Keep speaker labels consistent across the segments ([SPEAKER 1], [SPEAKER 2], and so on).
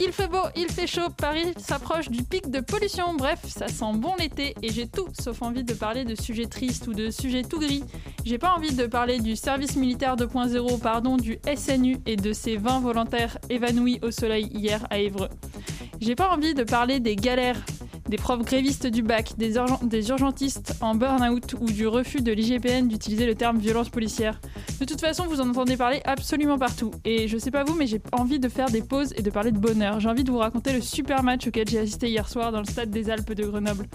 [SPEAKER 1] Il fait beau, il fait chaud, Paris s'approche du pic de pollution. Bref, ça sent bon l'été et j'ai tout sauf envie de parler de sujets tristes ou de sujets tout gris. J'ai pas envie de parler du service militaire 2.0, pardon, du SNU et de ces 20 volontaires évanouis au soleil hier à Évreux. J'ai pas envie de parler des galères des profs grévistes du bac, des, urgentistes en burn-out ou du refus de l'IGPN d'utiliser le terme violence policière. De toute façon, vous en entendez parler absolument partout. Et je sais pas vous, mais j'ai envie de faire des pauses et de parler de bonheur. J'ai envie de vous raconter le super match auquel j'ai assisté hier soir dans le stade des Alpes de Grenoble.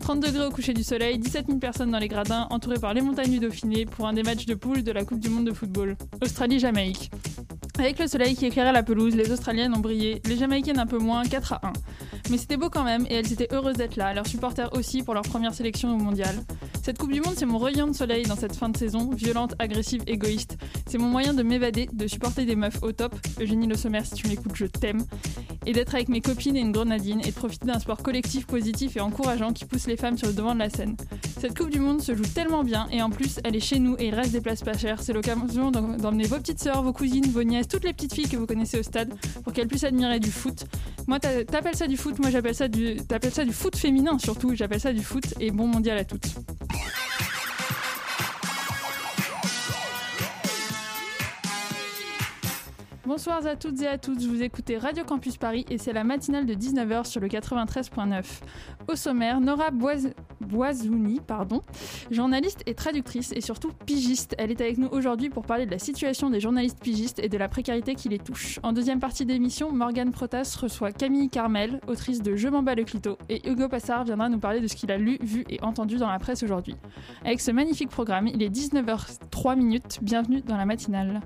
[SPEAKER 1] 30 degrés au coucher du soleil, 17 000 personnes dans les gradins, entourées par les montagnes du Dauphiné pour un des matchs de poule de la Coupe du Monde de football. Australie-Jamaïque. Avec le soleil qui éclairait la pelouse, les Australiennes ont brillé, les Jamaïcaines un peu moins, 4 à 1. Mais c'était beau quand même et elles étaient heureuses d'être là, leurs supporters aussi pour leur première sélection au mondial. Cette Coupe du Monde, c'est mon rayon de soleil dans cette fin de saison, violente, agressive, égoïste. C'est mon moyen de m'évader, de supporter des meufs au top. Eugénie Le Sommer, si tu m'écoutes, je t'aime. Et d'être avec mes copines et une grenadine et de profiter d'un sport collectif positif et encourageant qui pousse les femmes sur le devant de la scène. Cette Coupe du Monde se joue tellement bien et en plus, elle est chez nous et il reste des places pas chères. C'est l'occasion d'emmener vos petites sœurs, vos cousines, vos nièces, toutes les petites filles que vous connaissez au stade pour qu'elles puissent admirer du foot. Moi, t'appelles ça du foot, moi j'appelle ça du, t'appelles du foot féminin surtout. J'appelle ça du foot et bon mondial à toutes. Bonsoir à toutes et à tous, vous écoutez Radio Campus Paris et c'est la matinale de 19h sur le 93.9. Au sommaire, Nora Boisouni, pardon, journaliste et traductrice et surtout pigiste. Elle est avec nous aujourd'hui pour parler de la situation des journalistes pigistes et de la précarité qui les touche. En deuxième partie d'émission, Morgane Protas reçoit Camille Carmel, autrice de Je m'en bats le clito, et Hugo Passard viendra nous parler de ce qu'il a lu, vu et entendu dans la presse aujourd'hui. Avec ce magnifique programme, il est 19h03 minutes. Bienvenue dans la matinale.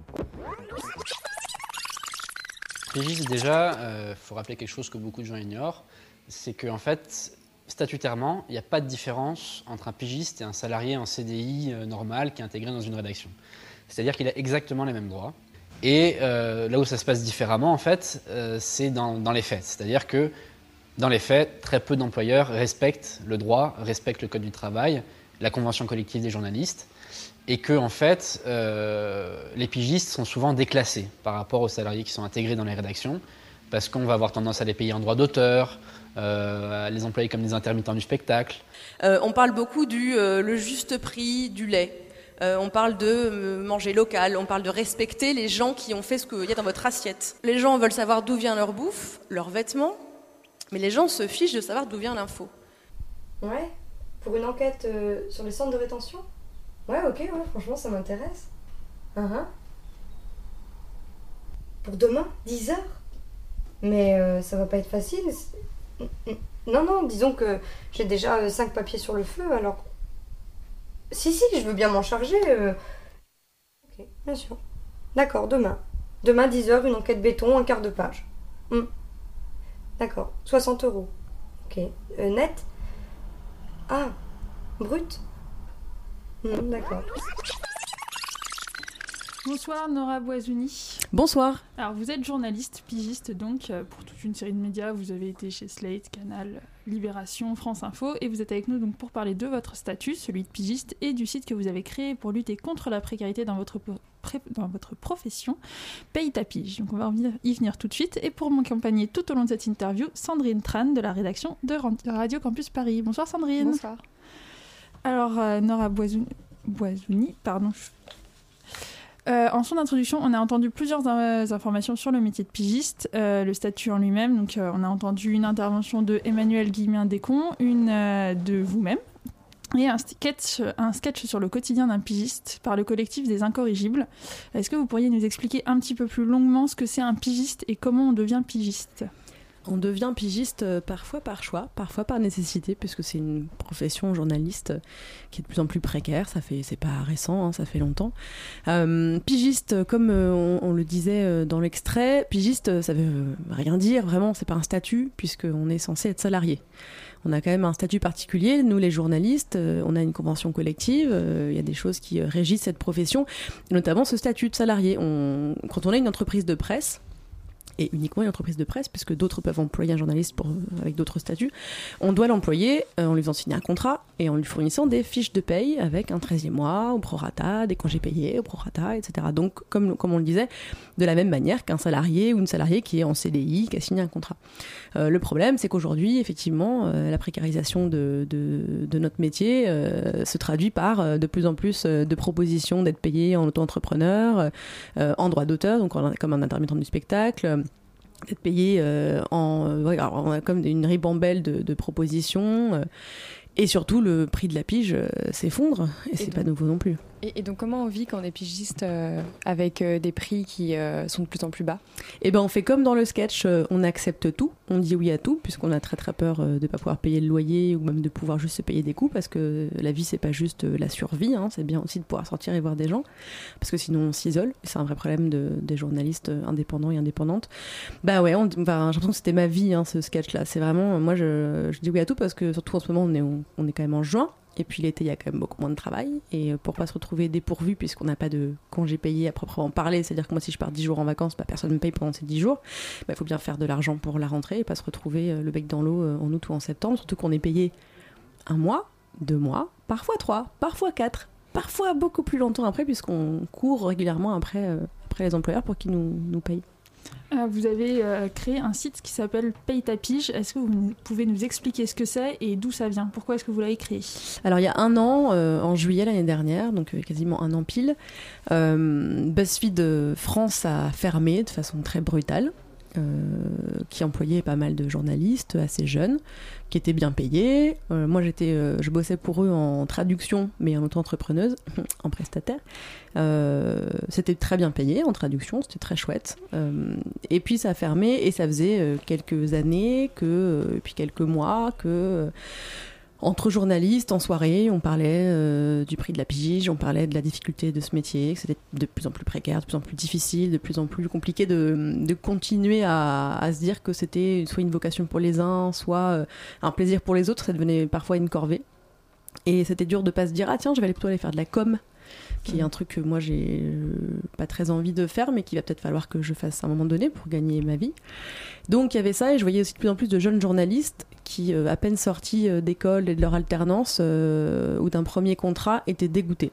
[SPEAKER 2] Pigiste, déjà, il euh, faut rappeler quelque chose que beaucoup de gens ignorent, c'est qu'en fait, statutairement, il n'y a pas de différence entre un pigiste et un salarié en CDI euh, normal qui est intégré dans une rédaction. C'est-à-dire qu'il a exactement les mêmes droits. Et euh, là où ça se passe différemment, en fait, c'est dans, dans, les faits. C'est-à-dire que dans les faits, très peu d'employeurs respectent le droit, respectent le code du travail, la convention collective des journalistes et que en fait, euh, les pigistes sont souvent déclassés par rapport aux salariés qui sont intégrés dans les rédactions, parce qu'on va avoir tendance à les payer en droit d'auteur, euh, à les employer comme des intermittents du spectacle.
[SPEAKER 3] Euh, on parle beaucoup du le juste prix du lait. on parle de manger local, on parle de respecter les gens qui ont fait ce qu'il y a dans votre assiette. Les gens veulent savoir d'où vient leur bouffe, leurs vêtements, mais les gens se fichent de savoir d'où vient l'info.
[SPEAKER 4] Ouais, pour une enquête sur les centres de rétention Ouais, ok, ouais, franchement, ça m'intéresse. Uh Pour demain, 10 heures Mais euh, ça va pas être facile. Non, non, disons que j'ai déjà 5 euh, papiers sur le feu, alors. Si, si, je veux bien m'en charger. Euh. Ok, bien sûr. D'accord, demain. Demain, 10 heures, une enquête béton, un quart de page. Hmm. D'accord, 60 euros. Ok. net Ah, brut D'accord.
[SPEAKER 1] Bonsoir Nora Boisouni.
[SPEAKER 5] Bonsoir.
[SPEAKER 1] Alors vous êtes journaliste, pigiste donc euh, pour toute une série de médias. Vous avez été chez Slate, Canal, Libération, France Info et vous êtes avec nous donc pour parler de votre statut, celui de pigiste, et du site que vous avez créé pour lutter contre la précarité dans votre, dans votre profession, Paye ta pige. Donc on va y venir tout de suite. Et pour m'accompagner tout au long de cette interview, Sandrine Tran de la rédaction de Radio Campus Paris. Bonsoir Sandrine.
[SPEAKER 6] Bonsoir.
[SPEAKER 1] Alors, euh, Nora Boisouni, pardon. Euh, en son introduction, on a entendu plusieurs informations sur le métier de pigiste, euh, le statut en lui-même. Donc, on a entendu une intervention de Emmanuel Guillemin-Descon, une de vous-même, et un sketch, un sketch sur le quotidien d'un pigiste par le collectif des Incorrigibles. Est-ce que vous pourriez nous expliquer un petit peu plus longuement ce que c'est un pigiste et comment on devient pigiste?
[SPEAKER 5] On devient pigiste euh, parfois par choix, parfois par nécessité, puisque c'est une profession journaliste euh, qui est de plus en plus précaire. Ça fait, c'est pas récent, hein, ça fait longtemps. Euh, pigiste, comme on, on, le disait dans l'extrait, pigiste, ça veut rien dire vraiment. C'est pas un statut, puisqu'on est censé être salarié. On a quand même un statut particulier. Nous, les journalistes, on a une convention collective. Il y a des choses qui régissent cette profession, notamment ce statut de salarié. On, quand on a une entreprise de presse, et uniquement une entreprise de presse, puisque d'autres peuvent employer un journaliste avec d'autres statuts, on doit l'employer euh, en lui faisant signer un contrat et en lui fournissant des fiches de paye avec un 13e mois, au prorata, des congés payés, au prorata, etc. Donc, comme, comme on le disait, de la même manière qu'un salarié ou une salariée qui est en CDI, qui a signé un contrat. Euh, le problème, c'est qu'aujourd'hui, effectivement, euh, la précarisation de, de, notre métier se traduit par de plus en plus de propositions d'être payé en auto-entrepreneur, en droit d'auteur, donc comme un intermittent du spectacle d'être payé en, ouais, alors on a comme une ribambelle de, de propositions et surtout, le prix de la pige euh, s'effondre et, c'est pas nouveau non plus.
[SPEAKER 7] Et, donc, comment on vit quand on est pigiste euh, avec euh, des prix qui sont de plus en plus bas?
[SPEAKER 5] Eh ben, on fait comme dans le sketch, on accepte tout, on dit oui à tout, puisqu'on a très très peur de ne pas pouvoir payer le loyer ou même de pouvoir juste se payer des coûts, parce que la vie c'est pas juste la survie, hein, c'est bien aussi de pouvoir sortir et voir des gens, parce que sinon on s'isole. C'est un vrai problème de, des journalistes indépendants et indépendantes. Bah ouais, j'ai l'impression que c'était ma vie hein, ce sketch-là. C'est vraiment, moi je, je dis oui à tout parce que surtout en ce moment on est on est quand même en juin. Et puis l'été, il y a quand même beaucoup moins de travail. Et euh, pour pas se retrouver dépourvu, puisqu'on n'a pas de congé payé à proprement parler, c'est-à-dire que moi, si je pars 10 jours en vacances, bah, personne ne me paye pendant ces 10 jours, il bah, faut bien faire de l'argent pour la rentrée et pas se retrouver euh, le bec dans l'eau euh, en août ou en septembre. Surtout qu'on est payé un mois, deux mois, parfois trois, parfois quatre, parfois beaucoup plus longtemps après, puisqu'on court régulièrement après, après les employeurs pour qu'ils nous, nous payent.
[SPEAKER 1] Euh, vous avez euh, créé un site qui s'appelle Paye ta pige. Est-ce que vous pouvez nous expliquer ce que c'est et d'où ça vient? Pourquoi est-ce que vous l'avez créé?
[SPEAKER 5] Alors il y a un an, euh, en juillet l'année dernière, donc quasiment un an pile, BuzzFeed France a fermé de façon très brutale. Qui employait pas mal de journalistes assez jeunes, qui étaient bien payés. moi, j'étais, je bossais pour eux en traduction, mais en auto-entrepreneuse, en prestataire. Euh, c'était très bien payé en traduction, c'était très chouette. Euh, et puis ça a fermé et ça faisait euh, quelques années que, puis quelques mois que entre journalistes, en soirée, on parlait du prix de la pige, on parlait de la difficulté de ce métier, que c'était de plus en plus précaire, de plus en plus difficile, de plus en plus compliqué de, continuer à, se dire que c'était soit une vocation pour les uns, soit un plaisir pour les autres, ça devenait parfois une corvée. Et c'était dur de pas se dire, ah tiens, je vais aller plutôt aller faire de la com qui est un truc que moi j'ai euh, pas très envie de faire, mais qu'il va peut-être falloir que je fasse à un moment donné pour gagner ma vie. Donc il y avait ça, et je voyais aussi de plus en plus de jeunes journalistes qui, euh, à peine sortis euh, d'école et de leur alternance ou d'un premier contrat, étaient dégoûtés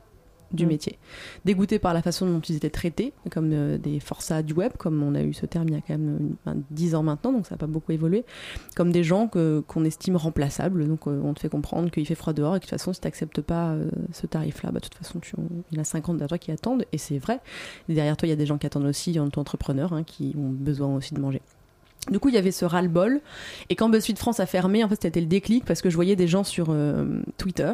[SPEAKER 5] du mm. métier. Dégoûtés par la façon dont ils étaient traités, comme euh, des forçats du web, comme on a eu ce terme il y a quand même 10 ans maintenant, donc ça n'a pas beaucoup évolué, comme des gens qu'on estime remplaçables, donc euh, on te fait comprendre qu'il fait froid dehors et que de toute façon si tu n'acceptes pas euh, ce tarif-là, bah, de toute façon tu, il y en a 50 derrière toi qui attendent, et c'est vrai. derrière toi il y a des gens qui attendent aussi, en tant qu'entrepreneur, hein, qui ont besoin aussi de manger. Du coup, il y avait ce ras-le-bol. Et quand BuzzFeed France a fermé, en fait, c'était le déclic parce que je voyais des gens sur euh, Twitter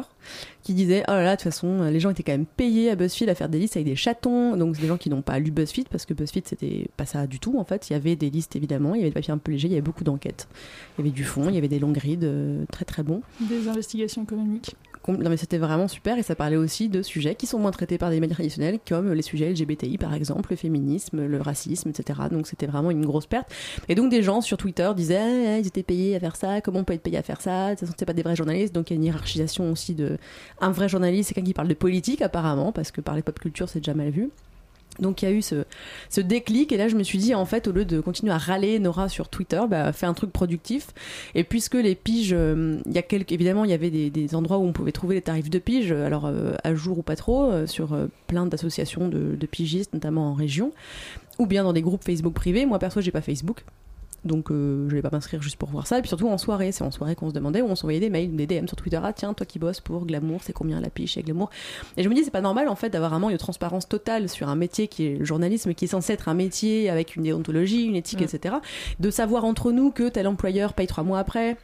[SPEAKER 5] qui disaient Oh là là, de toute façon, les gens étaient quand même payés à BuzzFeed à faire des listes avec des chatons. Donc, c'est des gens qui n'ont pas lu BuzzFeed parce que BuzzFeed, c'était pas ça du tout, en fait. Il y avait des listes, évidemment. Il y avait des papiers un peu légers. Il y avait beaucoup d'enquêtes. Il y avait du fond. Il y avait des longs grids euh, très, très bons.
[SPEAKER 1] Des investigations économiques
[SPEAKER 5] non mais c'était vraiment super et ça parlait aussi de sujets qui sont moins traités par des médias traditionnels comme les sujets LGBTI par exemple, le féminisme, le racisme, etc. Donc c'était vraiment une grosse perte. Et donc des gens sur Twitter disaient ah, ils étaient payés à faire ça, comment on peut être payé à faire ça, de toute c'est pas des vrais journalistes, donc il y a une hiérarchisation aussi de un vrai journaliste, c'est quelqu'un qui parle de politique apparemment parce que parler pop culture c'est déjà mal vu. Donc il y a eu ce, ce, déclic et là je me suis dit en fait au lieu de continuer à râler Nora sur Twitter, bah, fais un truc productif. Et puisque les piges, euh, il y a évidemment il y avait des, des, endroits où on pouvait trouver les tarifs de piges, alors euh, à jour ou pas trop, euh, sur plein d'associations de, de, pigistes, notamment en région, ou bien dans des groupes Facebook privés. Moi perso j'ai pas Facebook, donc euh, je vais pas m'inscrire juste pour voir ça. Et puis surtout en soirée, c'est en soirée qu'on se demandait où on s'envoyait des mails, des DM sur Twitter. Ah tiens, toi qui bosses pour Glamour, c'est combien la piche chez Glamour? Et je me dis c'est pas normal en fait d'avoir un manque de transparence totale sur un métier qui est le journalisme, qui est censé être un métier avec une déontologie, une éthique, etc. De savoir entre nous que tel employeur paye trois mois après.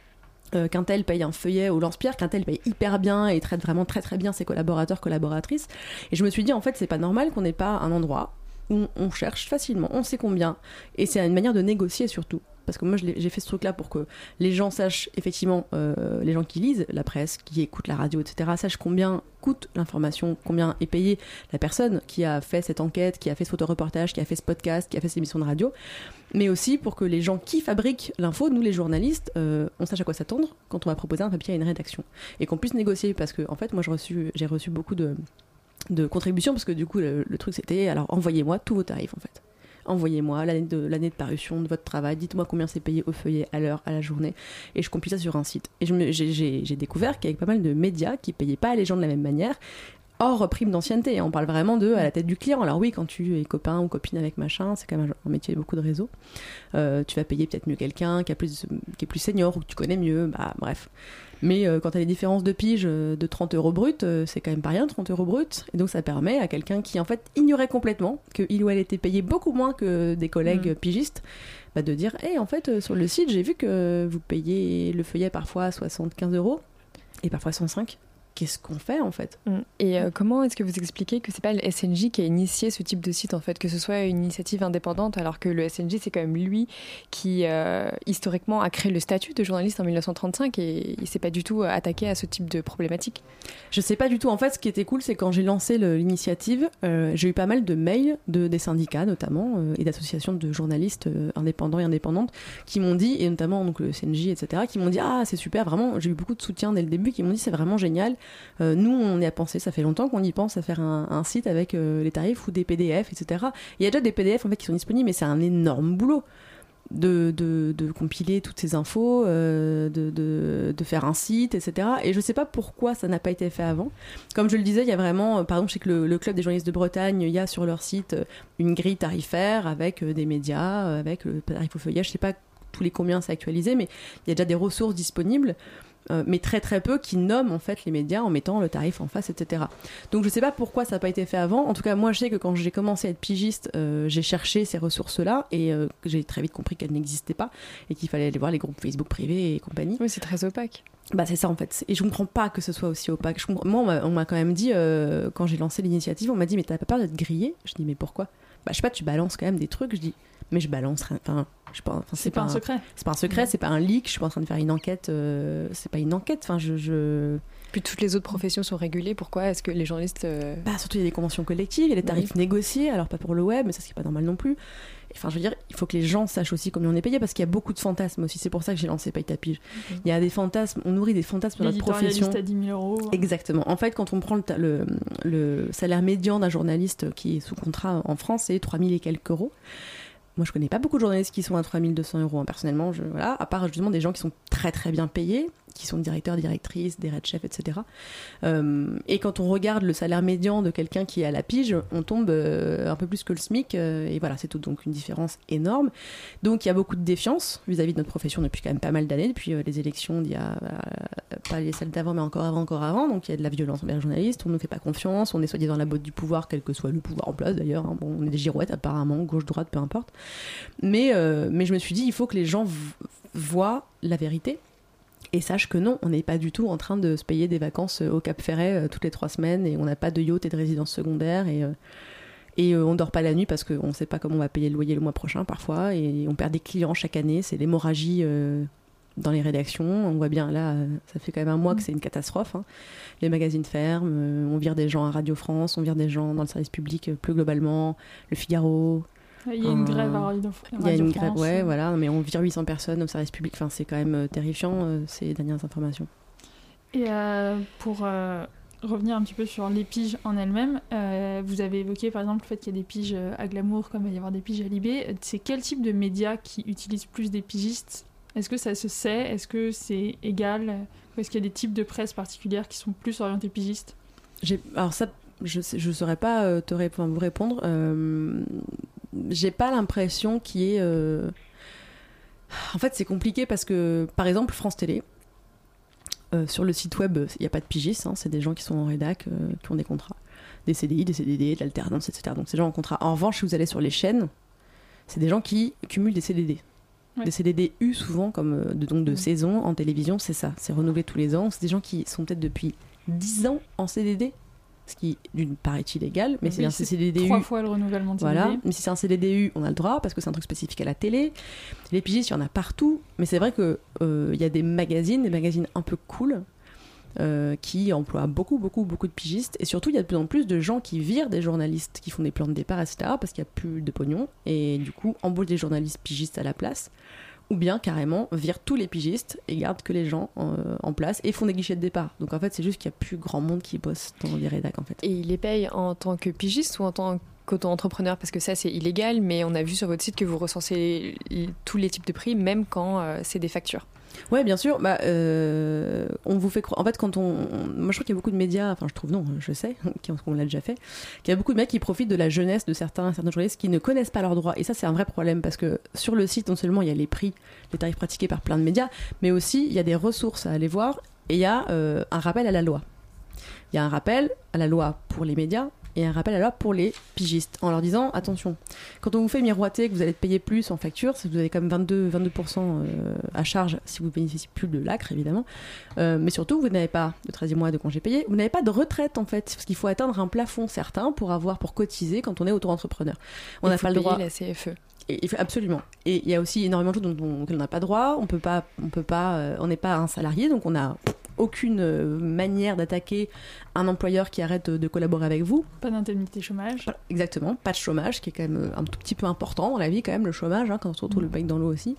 [SPEAKER 5] Euh, qu'un tel paye un feuillet au lance-pierre, qu'un tel paye hyper bien et traite vraiment très très bien ses collaborateurs, collaboratrices. Et je me suis dit, en fait, c'est pas normal qu'on n'ait pas un endroit où on cherche facilement, on sait combien. Et c'est une manière de négocier surtout parce que moi j'ai fait ce truc-là pour que les gens sachent effectivement, euh, les gens qui lisent la presse, qui écoutent la radio, etc., sachent combien coûte l'information, combien est payée la personne qui a fait cette enquête, qui a fait ce photoreportage, qui a fait ce podcast, qui a fait cette émission de radio, mais aussi pour que les gens qui fabriquent l'info, nous les journalistes, euh, on sache à quoi s'attendre quand on va proposer un papier à une rédaction et qu'on puisse négocier parce que en fait moi j'ai reçu beaucoup de, de contributions parce que du coup le, truc c'était alors envoyez-moi tous vos tarifs en fait. Envoyez-moi l'année de, l'année de parution de votre travail, dites-moi combien c'est payé au feuillet, à l'heure, à la journée, et je compile ça sur un site. Et j'ai j'ai découvert qu'il y avait pas mal de médias qui payaient pas les gens de la même manière, hors prime d'ancienneté. On parle vraiment de à la tête du client. Alors oui, quand tu es copain ou copine avec machin, c'est quand même un métier de beaucoup de réseaux. Euh, tu vas payer peut-être mieux quelqu'un qui, a plus, qui est plus senior ou que tu connais mieux, bah bref. Mais euh, quand tu as des différences de pige euh, de 30 euros brut, euh, c'est quand même pas rien, 30 euros brut. Et donc ça permet à quelqu'un qui en fait ignorait complètement qu'il ou elle était payé beaucoup moins que des collègues
[SPEAKER 1] Mm.
[SPEAKER 5] pigistes, bah, de dire Hey, en fait, euh, sur le site, j'ai vu que vous payez le feuillet parfois 75 euros et parfois 105. Qu'est-ce qu'on fait en fait
[SPEAKER 6] Mm. Et euh, comment est-ce que vous expliquez que c'est pas le SNJ qui a initié ce type de site en fait, que ce soit une initiative indépendante, alors que le SNJ c'est quand même lui qui euh, historiquement a créé le statut de journaliste en 1935 et il s'est pas du tout euh, attaqué à ce type de problématique?
[SPEAKER 5] Je sais pas du tout. En fait, ce qui était cool, c'est quand j'ai lancé l'initiative, euh, j'ai eu pas mal de mails de, des syndicats notamment euh, et d'associations de journalistes euh, indépendants et indépendantes qui m'ont dit, et notamment donc le CNJ, etc., qui m'ont dit ah c'est super, vraiment. J'ai eu beaucoup de soutien dès le début, qui m'ont dit c'est vraiment génial. Euh, nous, on y a pensé, ça fait longtemps qu'on y pense à faire un, site avec euh, les tarifs ou des PDF, etc. Il y a déjà des PDF en fait qui sont disponibles, mais c'est un énorme boulot. De, compiler toutes ces infos, euh, de, faire un site, etc. Et je sais pas pourquoi ça n'a pas été fait avant. Comme je le disais, il y a vraiment, par exemple, je sais que le, le Club des journalistes de Bretagne, il y a sur leur site une grille tarifaire avec des médias, avec le tarif au feuillet. Je sais pas tous les combien c'est actualisé, mais il y a déjà des ressources disponibles. Euh, mais très très peu qui nomment en fait les médias en mettant le tarif en face, etc. Donc je sais pas pourquoi ça n'a pas été fait avant. En tout cas, moi je sais que quand j'ai commencé à être pigiste, euh, j'ai cherché ces ressources-là et euh, j'ai très vite compris qu'elles n'existaient pas et qu'il fallait aller voir les groupes Facebook privés et compagnie.
[SPEAKER 6] Oui, c'est très opaque.
[SPEAKER 5] Bah c'est ça en fait. Et je comprends pas que ce soit aussi opaque. Je comprends- Moi, on m'a- quand même dit, quand j'ai lancé l'initiative, on m'a dit, mais t'as pas peur d'être grillé? Je dis, mais pourquoi? Bah je sais pas, tu balances quand même des trucs. Je dis, mais je balance rien. Enfin, je pas.
[SPEAKER 1] C'est pas un secret.
[SPEAKER 5] C'est pas un secret, c'est pas un leak. Je suis pas en train de faire une enquête. euh, c'est pas une enquête. Enfin, je. je...
[SPEAKER 6] Puis toutes les autres professions sont régulées. Pourquoi est-ce que les journalistes euh,
[SPEAKER 5] Bah, surtout, il y a des conventions collectives, il y a des tarifs négociés, alors pas pour le web, mais ça, c'est pas normal non plus. Enfin, je veux dire, il faut que les gens sachent aussi combien on est payé, parce qu'il y a beaucoup de fantasmes aussi. C'est pour ça que j'ai lancé Paye ta pige. Il y a des fantasmes, on nourrit des fantasmes sur notre profession.
[SPEAKER 1] à 10 000 euros.
[SPEAKER 5] Exactement. En fait, quand on prend le, ta- le, le salaire médian d'un journaliste qui est sous contrat en France, c'est 3000 et quelques euros. Moi, je connais pas beaucoup de journalistes qui sont à 3200 euros, hein, personnellement. Je, voilà, à part justement des gens qui sont très très bien payés, qui sont directeurs, directrices, des red chefs, etc. Euh, et quand on regarde le salaire médian de quelqu'un qui est à la pige, on tombe euh, un peu plus que le SMIC. euh, et voilà, c'est. Donc une différence énorme. Donc il y a beaucoup de défiance vis-à-vis de notre profession depuis quand même pas mal d'années, depuis les élections d'il y a pas les celles d'avant, mais encore avant, encore avant. Donc il y a de la violence envers les journalistes. On ne nous fait pas confiance. On est soi-disant dans la botte du pouvoir, quel que soit le pouvoir en place d'ailleurs. hein. Bon, on est des girouettes apparemment, gauche, droite, peu importe. Mais, mais je me suis dit, il faut que les gens voient la vérité et sachent que non, on n'est pas du tout en train de se payer des vacances euh, au Cap Ferret euh, toutes les trois semaines et on n'a pas de yacht et de résidence secondaire et, euh, et on dort pas la nuit parce qu'on ne sait pas comment on va payer le loyer le mois prochain parfois et on perd des clients chaque année, c'est l'hémorragie dans les rédactions. On voit bien là, ça fait quand même un mois que c'est une catastrophe. hein. Les magazines ferment, on vire des gens à Radio France, on vire des gens dans le service public plus globalement, le Figaro.
[SPEAKER 1] Il y a une
[SPEAKER 5] Euh,
[SPEAKER 1] grève à Radio,
[SPEAKER 5] Il y a une grève, ouais, voilà, mais on vire 800 personnes au service public. Enfin, c'est quand même euh, terrifiant euh, ces dernières informations.
[SPEAKER 1] Et euh, pour euh, revenir un petit peu sur les piges en elles-mêmes, euh, vous avez évoqué par exemple le fait qu'il y a des piges à Glamour, comme il va y avoir des piges à Libé. C'est quel type de médias qui utilisent plus des pigistes? Est-ce que ça se sait? Est-ce que c'est égal? Est-ce qu'il y a des types de presse particulières qui sont plus orientés pigistes?
[SPEAKER 5] Alors ça, je ne saurais pas te vous répondre. J'ai pas l'impression qu'il y ait... euh, En fait, c'est compliqué parce que, par exemple, France Télé, euh, sur le site web, il n'y a pas de pigistes, hein, c'est des gens qui sont en rédac, euh, qui ont des contrats. Des CDI, des CDD, de l'alternance, etc. Donc c'est des gens en contrat. En revanche, si vous allez sur les chaînes, c'est des gens qui cumulent des CDD.
[SPEAKER 1] Ouais.
[SPEAKER 5] Des CDD U souvent, comme de, donc de saison en télévision, c'est ça. C'est renouvelé tous les ans. C'est des gens qui sont peut-être depuis 10 ans en CDD ce qui d'une part est illégal, mais
[SPEAKER 1] Oui,
[SPEAKER 5] c'est un CDDU.
[SPEAKER 1] Trois fois le renouvellement de
[SPEAKER 5] Voilà,
[SPEAKER 1] CDD.
[SPEAKER 5] mais si c'est un CDDU, on a le droit parce que c'est un truc spécifique à la télé. Les pigistes, il y en a partout, mais c'est vrai que euh, il y a des magazines, des magazines un peu cool. euh, qui emploient beaucoup, beaucoup, beaucoup de pigistes. Et surtout, il y a de plus en plus de gens qui virent des journalistes qui font des plans de départ, etc. parce qu'il n'y a plus de pognon. Et du coup, embauchent des journalistes pigistes à la place. Ou bien carrément virent tous les pigistes et gardent que les gens euh, en place et font des guichets de départ. Donc en fait, c'est juste qu'il n'y a plus grand monde qui bosse dans les rédacs en fait.
[SPEAKER 6] Et il les paye en tant que pigiste ou en tant qu'auto-entrepreneur Parce que ça, c'est illégal, mais on a vu sur votre site que vous recensez tous les types de prix, même quand euh, c'est des factures.
[SPEAKER 5] Ouais, bien sûr. Bah, euh, on vous fait croire. En fait, quand on, moi, je trouve qu'il y a beaucoup de médias. Enfin, je trouve non, je sais qu'on l'a déjà fait. Qu'il y a beaucoup de mecs qui profitent de la jeunesse de certains, certains journalistes qui ne connaissent pas leurs droits. Et ça, c'est un vrai problème parce que sur le site, non seulement il y a les prix, les tarifs pratiqués par plein de médias, mais aussi il y a des ressources à aller voir et il y a euh, un rappel à la loi. Il y a un rappel à la loi pour les médias et un rappel à loi pour les pigistes en leur disant attention, quand on vous fait miroiter que vous allez payé plus en facture, si vous avez comme 22, 22% euh, à charge si vous bénéficiez plus de l'ACRE évidemment, Euh, mais surtout vous n'avez pas de 13e mois de congé payé, vous n'avez pas de retraite en fait, parce qu'il faut atteindre un plafond certain pour avoir pour cotiser quand on est auto-entrepreneur. On n'a pas le
[SPEAKER 6] payer
[SPEAKER 5] droit.
[SPEAKER 6] la CFE.
[SPEAKER 5] Et, absolument. Et il y a aussi énormément de choses dont on n'a pas droit. On peut pas, on peut pas, euh, on n'est pas un salarié, donc on n'a aucune euh, manière d'attaquer un employeur qui arrête de, collaborer avec vous.
[SPEAKER 1] Pas d'indemnité chômage.
[SPEAKER 5] Exactement, pas de chômage, qui est quand même euh, un tout petit peu important dans la vie, quand même, le chômage, hein, quand on se retrouve le bec dans l'eau aussi.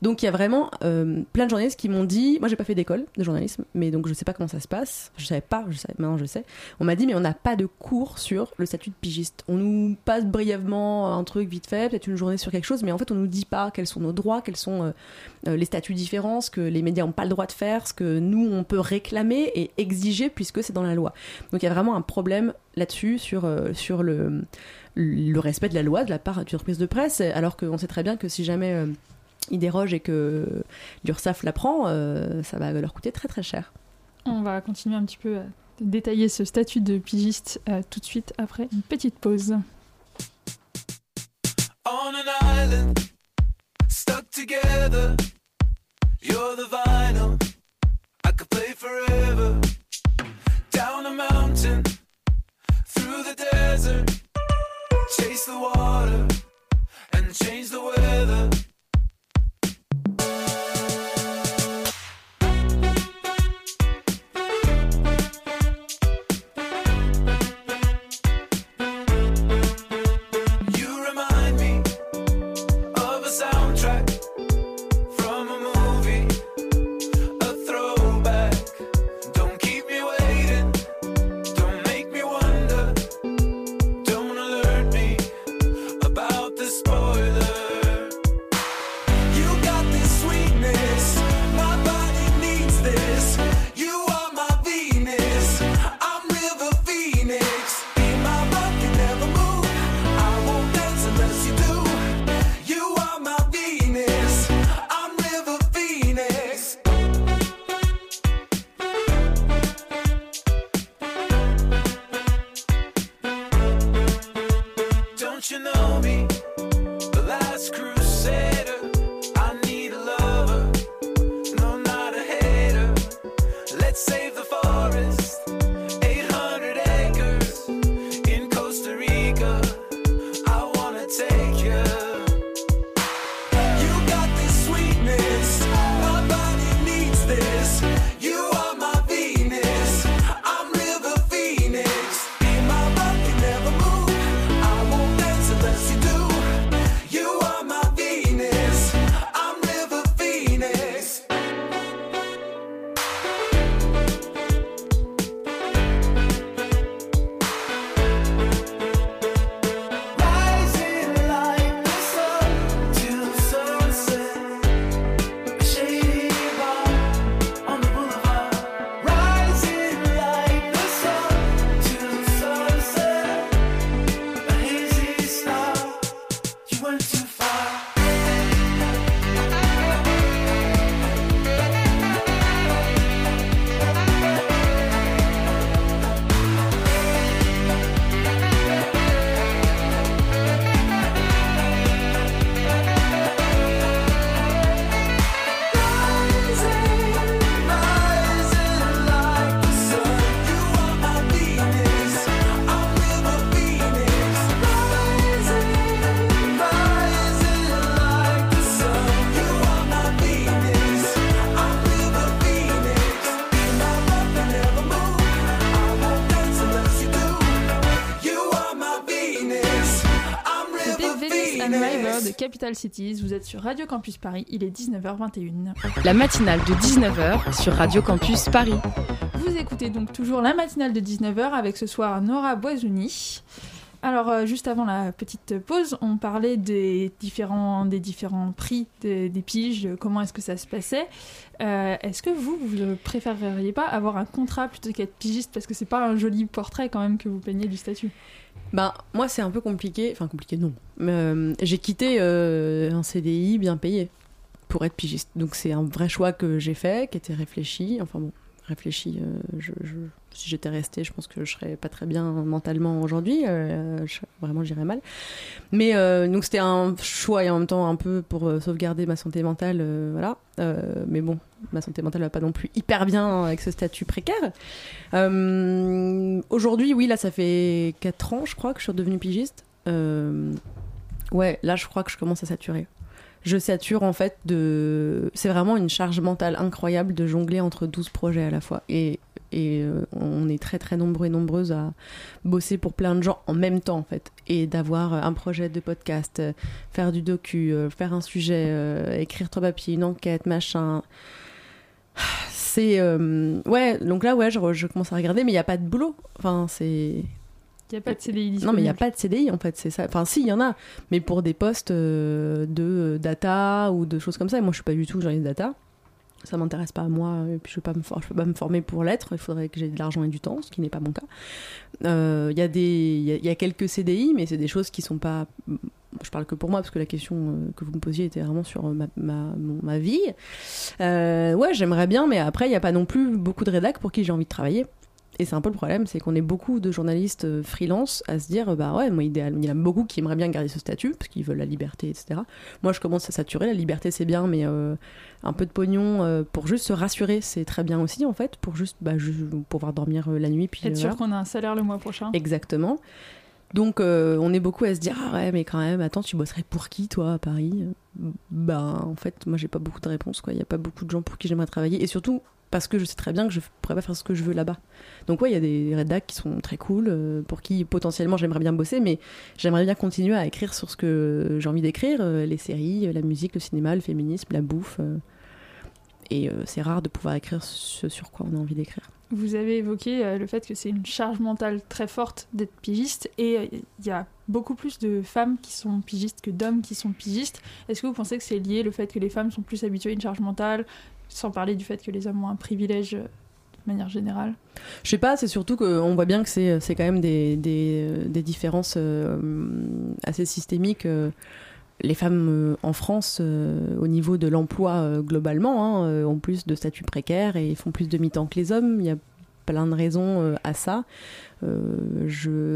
[SPEAKER 5] Donc il y a vraiment euh, plein de journalistes qui m'ont dit, moi j'ai pas fait d'école de journalisme, mais donc je sais pas comment ça se passe, je savais pas, je savais, maintenant je sais. On m'a dit, mais on n'a pas de cours sur le statut de pigiste. On nous passe brièvement un truc vite fait, peut-être une journée sur quelque chose, mais en fait on nous dit pas quels sont nos droits, quels sont euh, les statuts différents, ce que les médias n'ont pas le droit de faire, ce que nous on peut réclamer et exiger puisque c'est dans la loi. Donc il y a vraiment un problème là-dessus sur, euh, sur le, le respect de la loi de la part d'une entreprise de presse, alors qu'on sait très bien que si jamais euh, ils dérogent et que l'URSSAF l'apprend, euh, ça va leur coûter très très cher.
[SPEAKER 1] On va continuer un petit peu à détailler ce statut de pigiste euh, tout de suite après une petite pause.
[SPEAKER 8] on an island, stuck together. You're the vinyl, could play forever. Down a mountain, through the desert, chase the water and change the weather.
[SPEAKER 1] Capital Cities, vous êtes sur Radio Campus Paris, il est 19h21.
[SPEAKER 7] La matinale de 19h sur Radio Campus Paris.
[SPEAKER 1] Vous écoutez donc toujours la matinale de 19h avec ce soir Nora Boisouni. Alors, euh, juste avant la petite pause, on parlait des différents, des différents prix des, des piges, comment est-ce que ça se passait? Euh, est-ce que vous, vous ne préféreriez pas avoir un contrat plutôt qu'être pigiste? Parce que c'est pas un joli portrait quand même que vous peignez du statut.
[SPEAKER 5] Ben, moi, c'est un peu compliqué. Enfin, compliqué, non. Euh, j'ai quitté euh, un CDI bien payé pour être pigiste. Donc, c'est un vrai choix que j'ai fait, qui était réfléchi. Enfin, bon, réfléchi. euh, je- si j'étais restée, je pense que je serais pas très bien mentalement aujourd'hui. Euh, vraiment, j'irais mal. Mais euh, donc, c'était un choix et en même temps un peu pour euh, sauvegarder ma santé mentale. voilà. Mais bon, ma santé mentale va pas non plus hyper bien avec ce statut précaire. Aujourd'hui, oui, là, ça fait 4 ans, je crois, que je suis redevenue pigiste. Ouais, là, je crois que je commence à saturer. Je sature, en fait, de. C'est vraiment une charge mentale incroyable de jongler entre 12 projets à la fois. Et, et euh, on est très, très nombreux et nombreuses à bosser pour plein de gens en même temps, en fait. Et d'avoir un projet de podcast, euh, faire du docu, euh, faire un sujet, euh, écrire trois papiers, une enquête, machin. C'est euh, ouais donc là ouais je, je commence à regarder mais il y a pas de boulot. Enfin c'est
[SPEAKER 1] Il n'y a pas de CDI
[SPEAKER 5] non mais il y a
[SPEAKER 1] disponible.
[SPEAKER 5] pas de CDI en fait c'est ça. Enfin si il y en a mais pour des postes euh, de data ou de choses comme ça. Et moi je suis pas du tout journaliste data ça m'intéresse pas à moi et puis je je peux pas me former pour l'être il faudrait que j'ai de l'argent et du temps ce qui n'est pas mon cas. Euh, il y a y a- quelques CDI mais c'est des choses qui sont pas je parle que pour moi parce que la question euh, que vous me posiez était vraiment sur euh, ma, ma, ma vie. Euh, ouais j'aimerais bien mais après il n'y a pas non plus beaucoup de rédacs pour qui j'ai envie de travailler et c'est un peu le problème, c'est qu'on est beaucoup de journalistes euh, freelance à se dire, euh, bah ouais, moi idéal, il y en a beaucoup qui aimeraient bien garder ce statut parce qu'ils veulent la liberté, etc. Moi, je commence à saturer. La liberté, c'est bien, mais euh, un peu de pognon euh, pour juste se rassurer, c'est très bien aussi en fait, pour juste bah, ju- pouvoir dormir la nuit. Puis
[SPEAKER 1] Être sûr qu'on a un salaire le mois prochain.
[SPEAKER 5] Exactement. Donc euh, on est beaucoup à se dire ah ouais mais quand même attends tu bosserais pour qui toi à Paris? Ben en fait moi j'ai pas beaucoup de réponses quoi il y a pas beaucoup de gens pour qui j'aimerais travailler et surtout parce que je sais très bien que je pourrais pas faire ce que je veux là-bas. Donc ouais il y a des rédacs qui sont très cool euh, pour qui potentiellement j'aimerais bien bosser mais j'aimerais bien continuer à écrire sur ce que j'ai envie d'écrire euh, les séries euh, la musique le cinéma le féminisme la bouffe et c'est rare de pouvoir écrire ce sur quoi on a envie d'écrire.
[SPEAKER 1] Vous avez évoqué le fait que c'est une charge mentale très forte d'être pigiste et il y a beaucoup plus de femmes qui sont pigistes que d'hommes qui sont pigistes. Est-ce que vous pensez que c'est lié le fait que les femmes sont plus habituées à une charge mentale, sans parler du fait que les hommes ont un privilège euh, de manière générale
[SPEAKER 5] Je sais pas, c'est surtout qu'on voit bien que c'est c'est quand même des, des, différences euh, assez systémiques. euh. Les femmes euh, en France, euh, au niveau de l'emploi euh, globalement, hein, euh, ont plus de statut précaire et font plus de mi-temps que les hommes. Il y a plein de raisons euh, à ça. Euh.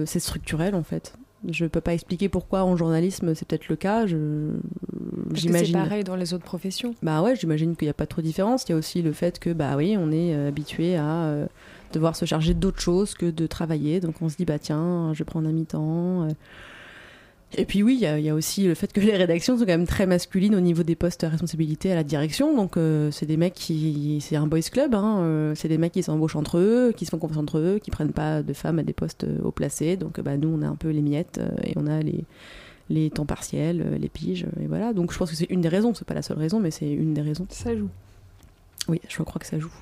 [SPEAKER 5] C'est structurel en fait. Je peux pas expliquer pourquoi en journalisme c'est peut-être le cas.
[SPEAKER 6] Que c'est
[SPEAKER 5] J'imagine.
[SPEAKER 6] pareil dans les autres professions.
[SPEAKER 5] Bah ouais, j'imagine qu'il n'y a pas trop de différence. Il y a aussi le fait que, bah oui, on est euh, habitué à euh, devoir se charger d'autres choses que de travailler. Donc on se dit, bah tiens, je vais prendre un mi-temps. euh. Et puis oui, il y, a- il y a aussi le fait que les rédactions sont quand même très masculines au niveau des postes à responsabilité à la direction. Donc euh, c'est des mecs qui... C'est un boys club, hein, euh, c'est des mecs qui s'embauchent entre eux, qui se font confiance entre eux, qui prennent pas de femmes à des postes euh, haut placés. Donc bah, nous, on a un peu les miettes et on a les les temps partiels, les piges, et voilà. Donc je pense que c'est une des raisons, c'est pas la seule raison, mais c'est une des raisons.
[SPEAKER 1] Ça joue.
[SPEAKER 5] Oui, je crois que ça joue.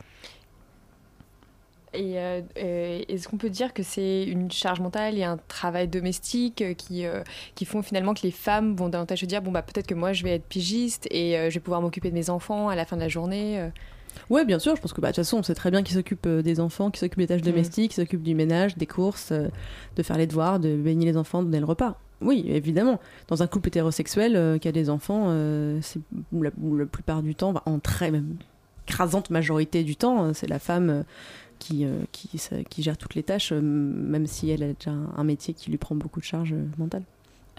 [SPEAKER 6] Et euh, euh, est-ce qu'on peut dire que c'est une charge mentale et un travail domestique euh, qui, euh, qui font finalement que les femmes vont davantage se dire bon bah peut-être que moi je vais être pigiste et euh, je vais pouvoir m'occuper de mes enfants à la fin de la journée.
[SPEAKER 5] Ouais, bien sûr, je pense que bah, de toute façon, on sait très bien qui s'occupe des enfants, qui s'occupe des tâches
[SPEAKER 6] Mm.
[SPEAKER 5] domestiques, qui s'occupe du ménage, des courses, de faire les devoirs, de baigner les enfants, de donner le repas. Oui, évidemment. Dans un couple hétérosexuel qui a des enfants, c'est la, plupart du temps, bah, en très même écrasante majorité du temps, c'est la femme qui, euh, qui, gère toutes les tâches, euh, même si elle a déjà un, métier qui lui prend beaucoup de charges euh, mentales.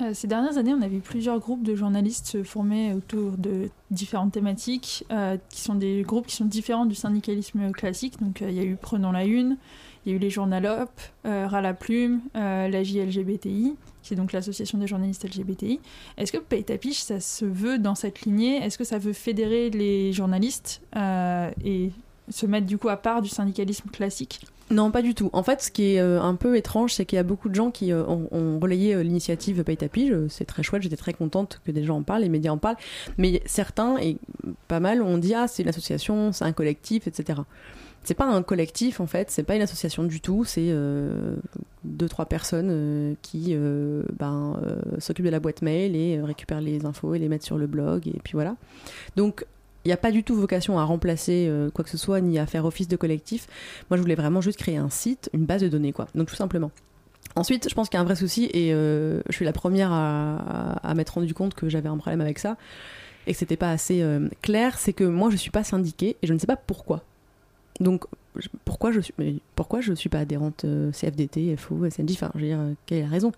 [SPEAKER 1] Euh, ces dernières années, on a vu plusieurs groupes de journalistes se former autour de différentes thématiques, qui sont des groupes qui sont différents du syndicalisme classique. Donc, il y a eu Prenons la Une, il y a eu les Journalopes, euh, Ras la Plume, la JLGBTI, qui est donc l'association des journalistes LGBTI. Est-ce que Paye ta piche, ça se veut dans cette lignée? Est-ce que ça veut fédérer les journalistes et se mettre du coup à part du syndicalisme classique
[SPEAKER 5] Non, pas du tout. En fait, ce qui est euh, un peu étrange, c'est qu'il y a beaucoup de gens qui euh, ont, relayé euh, l'initiative Paye ta pige. C'est très chouette, j'étais très contente que des gens en parlent, les médias en parlent. Mais certains, et pas mal, ont dit Ah, c'est une association, c'est un collectif, etc. C'est pas un collectif en fait, c'est pas une association du tout, c'est deux, trois personnes qui ben, s'occupent de la boîte mail et récupèrent les infos et les mettent sur le blog, et puis voilà. Donc il n'y a pas du tout vocation à remplacer euh, quoi que ce soit ni à faire office de collectif. Moi, je voulais vraiment juste créer un site, une base de données, quoi. Donc tout simplement. Ensuite, je pense qu'il y a un vrai souci et euh, je suis la première à, m'être rendu compte que j'avais un problème avec ça et que c'était pas assez euh, clair. C'est que moi, je suis pas syndiquée et je ne sais pas pourquoi. Donc pourquoi je suis pourquoi je suis pas adhérente euh, CFDT, FO, SNJ Enfin, je veux dire, euh, quelle est la raison?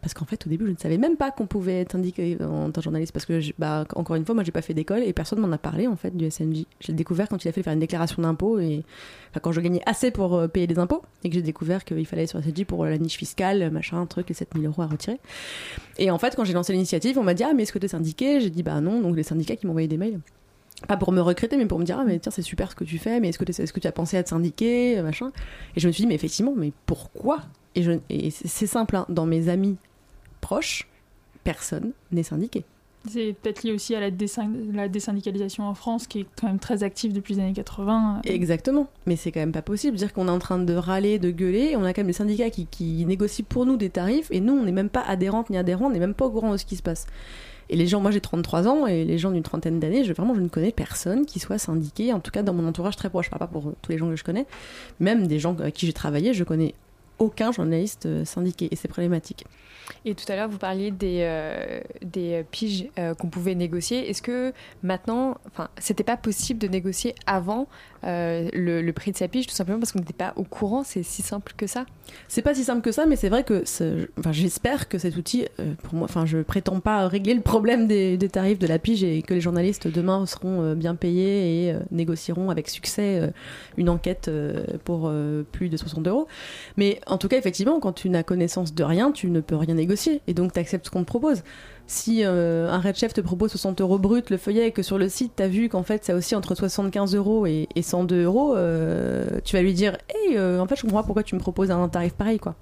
[SPEAKER 5] Parce qu'en fait, au début, je ne savais même pas qu'on pouvait être indiqué en tant que journaliste parce que, je- bah, encore une fois, moi, j'ai pas fait d'école et personne m'en a parlé en fait du SNJ. J'ai découvert quand il a fait faire une déclaration d'impôt et quand je gagnais assez pour euh, payer des impôts et que j'ai découvert qu'il fallait aller sur SNJ pour la niche fiscale, machin, truc, les 7000 euros à retirer. Et en fait, quand j'ai lancé l'initiative, on m'a dit ah mais est-ce que t'es syndiqué? J'ai dit bah non, donc les syndicats qui envoyé des mails pas pour me recruter, mais pour me dire ah mais tiens c'est super ce que tu fais, mais est-ce que, t'es- est-ce que tu as pensé à te syndiquer, machin? Et je me suis dit mais effectivement, mais pourquoi? Et, c'est simple, hein, dans mes amis proches, personne n'est syndiqué.
[SPEAKER 1] C'est peut-être lié aussi à la, la désyndicalisation en France, qui est quand même très active depuis les années 80.
[SPEAKER 5] Exactement, mais c'est quand même pas possible. Dire qu'on est en train de râler, de gueuler, et on a quand même des syndicats qui, qui négocient pour nous des tarifs, et nous on n'est même pas adhérentes ni adhérents, on n'est même pas au courant de ce qui se passe. Et les gens, moi j'ai 33 ans, et les gens d'une trentaine d'années, vraiment je ne connais personne qui soit syndiqué, en tout cas dans mon entourage très proche. Pas pour euh, tous les gens que je connais, même des gens avec qui j'ai travaillé, je connais aucun journaliste euh, syndiqué, et c'est problématique.
[SPEAKER 6] Et tout à l'heure, vous parliez des, euh, des piges qu'on pouvait négocier. Est-ce que maintenant, enfin, c'était pas possible de négocier avant le prix de sa pige, tout simplement parce qu'on n'était pas au courant? C'est si simple que ça?
[SPEAKER 5] C'est pas si simple que ça, mais c'est vrai que j'espère que cet outil, euh, pour moi, enfin, je prétends pas régler le problème des, tarifs de la pige et que les journalistes demain seront euh, bien payés et euh, négocieront avec succès une enquête pour plus de 60 euros. Mais en tout cas, effectivement, quand tu n'as connaissance de rien, tu ne peux rien négocier et donc tu acceptes ce qu'on te propose. Si euh, un Red Chef te propose 60 euros brut le feuillet et que sur le site tu as vu qu'en fait c'est aussi entre 75 euros et, et 102 euros, euh, tu vas lui dire Hey, euh, en fait je comprends pas pourquoi tu me proposes un tarif pareil quoi.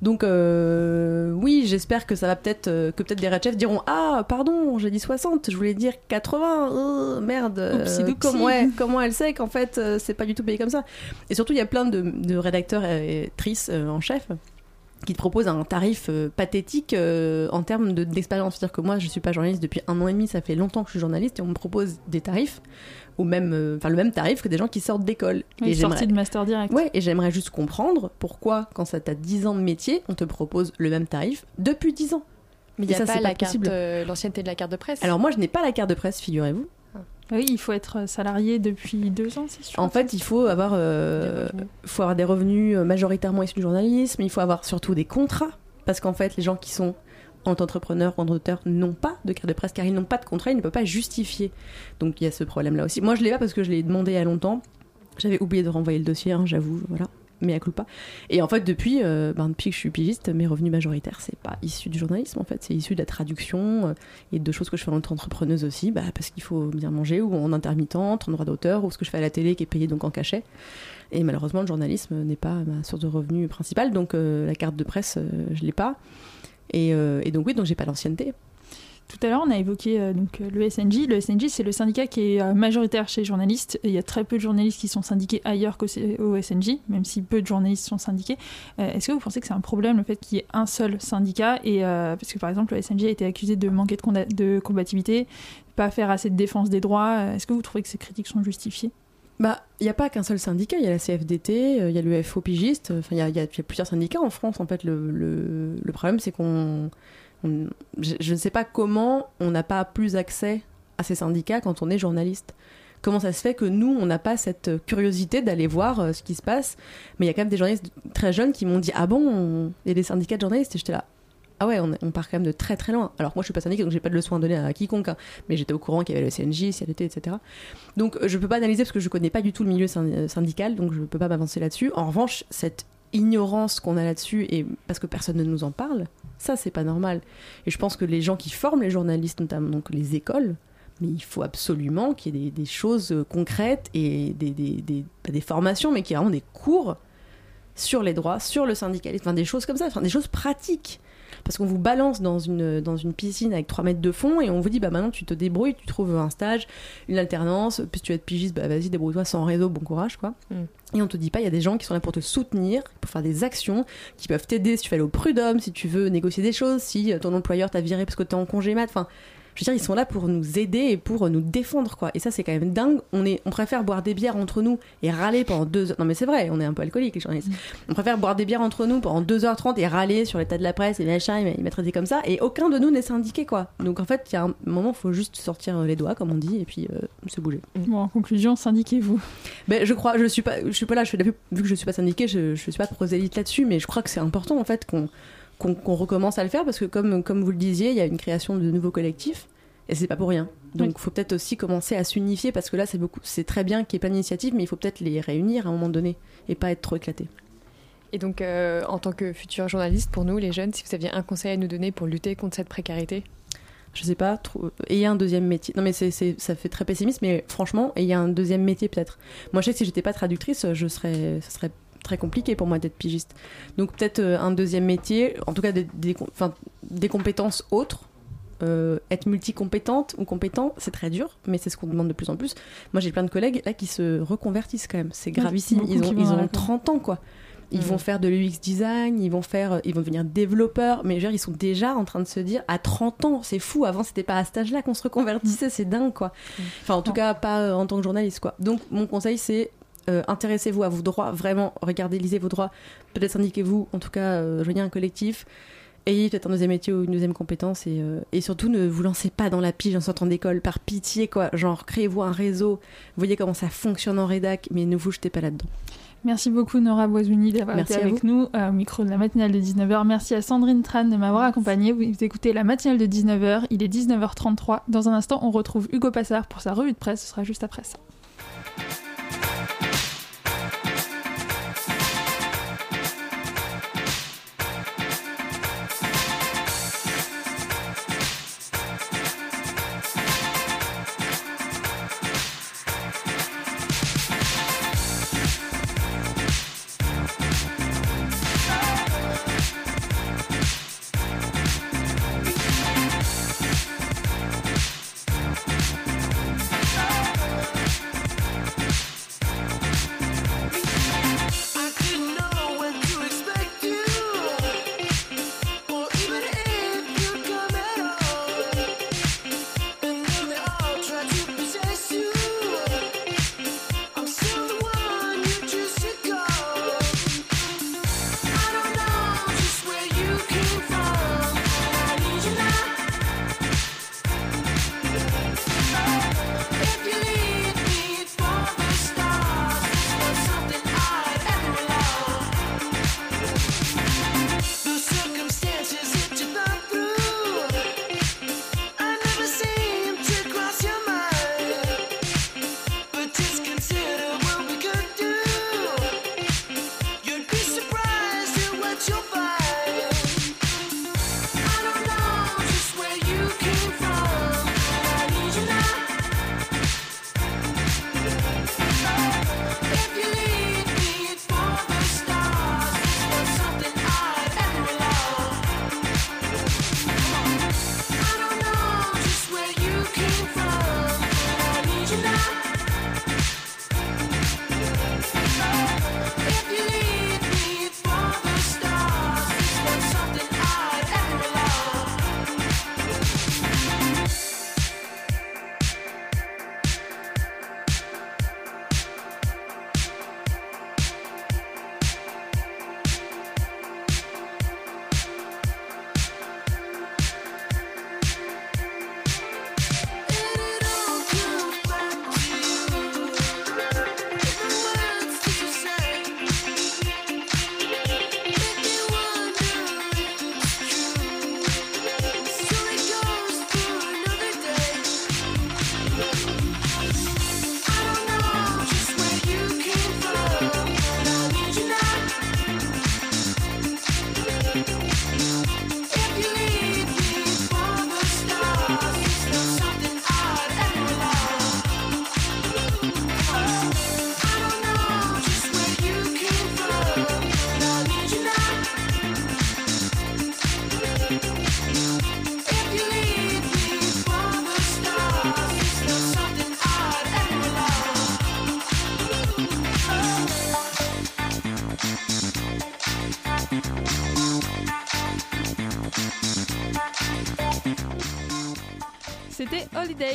[SPEAKER 5] Donc euh, oui, j'espère que ça va peut-être euh, que peut-être des Red Chefs diront ah pardon j'ai dit 60, je voulais dire 80, euh, merde.
[SPEAKER 1] Oupsie doupsie.
[SPEAKER 5] comment, ouais, comment elle sait qu'en fait c'est pas du tout payé comme ça. Et surtout il y a plein de, de rédacteurs et actrices euh, en chef qui te proposent un tarif euh, pathétique euh, en termes de- d'expérience. C'est-à-dire que moi, je suis pas journaliste depuis un an et demi, ça fait longtemps que je suis journaliste et on me propose des tarifs, ou même, euh, enfin le même tarif que des gens qui sortent d'école.
[SPEAKER 1] Oui,
[SPEAKER 5] et
[SPEAKER 1] sortie
[SPEAKER 5] j'aimerais-
[SPEAKER 1] de master direct.
[SPEAKER 5] Ouais, et j'aimerais juste comprendre pourquoi, quand ça t'a 10 ans de métier, on te propose le même tarif depuis 10 ans.
[SPEAKER 6] Mais il n'y a
[SPEAKER 5] ça,
[SPEAKER 6] pas la euh, l'ancienneté de la carte de presse.
[SPEAKER 5] Alors moi, je n'ai pas la carte de presse, figurez-vous.
[SPEAKER 1] Oui, il faut être salarié depuis deux ans, c'est sûr.
[SPEAKER 5] En fait, il faut avoir, euh, faut avoir des revenus euh, majoritairement issus du journalisme, il faut avoir surtout des contrats, parce qu'en fait, les gens qui sont entrepreneurs ou auteurs n'ont pas de carte de presse car ils n'ont pas de contrat, ils ne peuvent pas justifier. Donc il y a ce problème-là aussi. Moi, je l'ai pas parce que je l'ai demandé il y a longtemps. J'avais oublié de renvoyer le dossier, hein, j'avoue, voilà. Mais à pas. Et en fait, depuis, euh, ben, depuis que je suis pigiste, mes revenus majoritaires, c'est pas issu du journalisme, en fait, c'est issu de la traduction euh, et de choses que je fais en tant qu'entrepreneuse aussi, bah, parce qu'il faut bien manger, ou en intermittente, en droit d'auteur, ou ce que je fais à la télé qui est payé donc en cachet. Et malheureusement, le journalisme n'est pas ma source de revenus principale, donc euh, la carte de presse, je l'ai pas. Et, et donc oui, donc j'ai pas l'ancienneté.
[SPEAKER 1] Tout à l'heure, on a évoqué euh, donc, euh, le SNJ. Le SNJ, c'est le syndicat qui est euh, majoritaire chez les journalistes. Il y a très peu de journalistes qui sont syndiqués ailleurs qu'au SNJ, même si peu de journalistes sont syndiqués. Est-ce que vous pensez que c'est un problème le fait qu'il y ait un seul syndicat et, Parce que par exemple, le SNJ a été accusé de manquer de, de combativité, pas faire assez de défense des droits. Est-ce que vous trouvez que ces critiques sont justifiées?
[SPEAKER 5] Bah, il n'y a pas qu'un seul syndicat, il y a la CFDT, il y a le FO pigiste, il y a, plusieurs syndicats en France. En fait, le problème, c'est qu'on. Je, ne sais pas comment on n'a pas plus accès à ces syndicats quand on est journaliste. Comment ça se fait que nous, on n'a pas cette curiosité d'aller voir euh, ce qui se passe? Mais il y a quand même des journalistes très jeunes qui m'ont dit Ah bon, on- il y a des syndicats de journalistes Et j'étais là. Ah ouais, on, on part quand même de très très loin. Alors moi, je suis pas syndicat, donc j'ai pas de leçon à donner à quiconque, hein. mais j'étais au courant qu'il y avait le CNJ, CLT, etc. Donc euh, je peux pas analyser parce que je connais pas du tout le milieu syn- syndical, donc je peux pas m'avancer là-dessus. En revanche, cette ignorance qu'on a là-dessus, et parce que personne ne nous en parle, ça c'est pas normal. Et je pense que les gens qui forment les journalistes, notamment donc les écoles, mais il faut absolument qu'il y ait des, choses euh, concrètes et des, des, des- pas des formations, mais qu'il y ait vraiment des cours sur les droits, sur le syndicalisme, enfin des choses comme ça, enfin des choses pratiques. Parce qu'on vous balance dans une, dans une piscine avec 3 mètres de fond et on vous dit bah maintenant tu te débrouilles, tu trouves un stage, une alternance, puis tu vas être pigiste, bah vas-y débrouille-toi sans réseau, bon courage quoi. Et on te dit pas, il y a des gens qui sont là pour te soutenir, pour faire des actions, qui peuvent t'aider si tu veux aller au prud'homme, si tu veux négocier des choses, si ton employeur t'a viré parce que t'es en congé mat. Enfin, je veux dire, ils sont là pour nous aider et pour nous défendre, quoi. Et ça, c'est quand même dingue. On, est, on préfère boire des bières entre nous et râler pendant deux heures. Non, mais c'est vrai, on est un peu alcoolique, les journalistes. On préfère boire des bières entre nous pendant 2h30 et râler sur l'état de la presse et machin, il m'a traité comme ça. Et aucun de nous n'est syndiqué, quoi. Donc en fait, il y a un moment, il faut juste sortir les doigts, comme on dit, et puis euh, se bouger.
[SPEAKER 1] Bon, en conclusion, syndiquez-vous.
[SPEAKER 5] Ben, je crois, je suis pas, je suis pas là, je vu que je suis pas syndiquée, je, je suis pas prosélyte là-dessus, mais je crois que c'est important en fait qu'on qu'on recommence à le faire parce que comme, comme vous le disiez, il y a une création de nouveaux collectifs et c'est pas pour rien. Donc il faut peut-être aussi commencer à s'unifier parce que là c'est beaucoup, c'est très bien qu'il y ait plein d'initiatives, mais il faut peut-être les réunir à un moment donné et pas être trop éclaté.
[SPEAKER 6] Et donc, euh, en tant que futur journaliste, pour nous, les jeunes, si vous aviez un conseil à nous donner pour lutter contre cette précarité?
[SPEAKER 5] Je sais pas, trop... ayez un deuxième métier. Non mais c'est, c'est- ça fait très pessimiste, mais franchement, ayez un deuxième métier peut-être. Moi je sais que si j'étais pas traductrice, je serais, ça serait très compliqué pour moi d'être pigiste. Donc peut-être euh, un deuxième métier, en tout cas des, des, com- enfin, des compétences autres. Euh, être multicompétente ou compétent, c'est très dur, mais c'est ce qu'on demande de plus en plus. Moi, j'ai plein de collègues là qui se reconvertissent quand même. C'est gravissime. Ils ont, ils ont
[SPEAKER 1] la
[SPEAKER 5] 30 ans, quoi. Ils
[SPEAKER 1] Mm.
[SPEAKER 5] vont faire de l'UX design, ils vont faire, euh, ils vont devenir développeurs, mais je veux dire, ils sont déjà en train de se dire à 30 ans, c'est fou. Avant, c'était pas à cet âge-là qu'on se reconvertissait, c'est dingue, quoi. Enfin, en tout cas, pas euh, en tant que journaliste, quoi. Donc, mon conseil, c'est euh, intéressez-vous à vos droits, vraiment, regardez, lisez vos droits. Peut-être syndiquez-vous, en tout cas, euh, joignez un collectif. Ayez peut-être un deuxième métier ou une deuxième compétence et, euh, et surtout ne vous lancez pas dans la pige en sortant d'école par pitié quoi. Genre créez-vous un réseau, voyez comment ça fonctionne en rédac, mais ne vous jetez pas là-dedans.
[SPEAKER 1] Merci beaucoup Nora Boisouni d'avoir
[SPEAKER 5] Merci
[SPEAKER 1] été avec
[SPEAKER 5] vous.
[SPEAKER 1] nous euh, au micro de la matinale de 19h. Merci à Sandrine Tran de m'avoir accompagnée. Vous écoutez la matinale de 19h, il est 19h33. Dans un instant, on retrouve Hugo Passard pour sa revue de presse, ce sera juste après ça.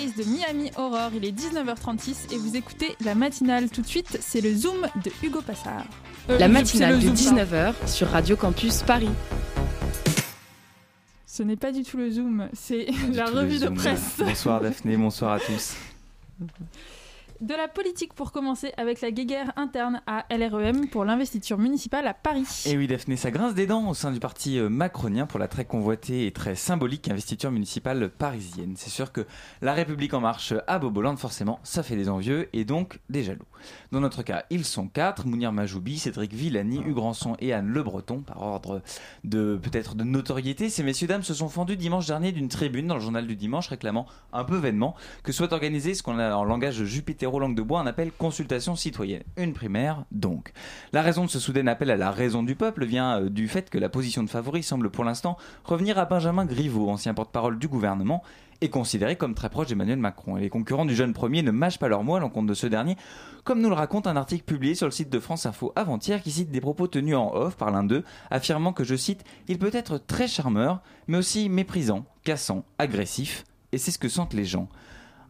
[SPEAKER 1] De Miami Horror. Il est 19h36 et vous écoutez la matinale. Tout de suite, c'est le Zoom de Hugo Passard. Euh,
[SPEAKER 7] La matinale
[SPEAKER 1] le
[SPEAKER 7] de
[SPEAKER 1] Zoom, pardon.
[SPEAKER 7] 19h sur Radio Campus Paris.
[SPEAKER 1] Ce n'est pas du tout le Zoom, c'est la revue de presse.
[SPEAKER 9] Bonsoir Daphné, bonsoir à tous.
[SPEAKER 1] De la politique pour commencer avec la guéguerre interne à LREM pour l'investiture municipale à Paris.
[SPEAKER 9] Et oui Daphné, ça grince des dents au sein du parti euh, macronien pour la très convoitée et très symbolique investiture municipale parisienne. C'est sûr que la République en marche à Bobolande, forcément, ça fait des envieux et donc des jaloux. Dans notre cas, ils sont quatre, Mounir Majoubi, Cédric Villani, Hugues Rançon et Anne Le Breton, par ordre de peut-être de notoriété. Ces messieurs dames se sont fendus dimanche dernier d'une tribune dans le journal du dimanche réclamant un peu vainement que soit organisé ce qu'on a en langage Jupitero langue de bois un appel consultation citoyenne. Une primaire donc. La raison de ce soudain appel à la raison du peuple vient euh, du fait que la position de favori semble pour l'instant revenir à Benjamin Griveaux, ancien porte-parole du gouvernement et considéré comme très proche d'Emmanuel Macron. Et les concurrents du jeune premier ne mâchent pas leur mots à l'encontre de ce dernier, comme nous le raconte un article publié sur le site de France Info avant-hier qui cite des propos tenus en off par l'un d'eux, affirmant que, je cite, il peut être très charmeur, mais aussi méprisant, cassant, agressif, et c'est ce que sentent les gens.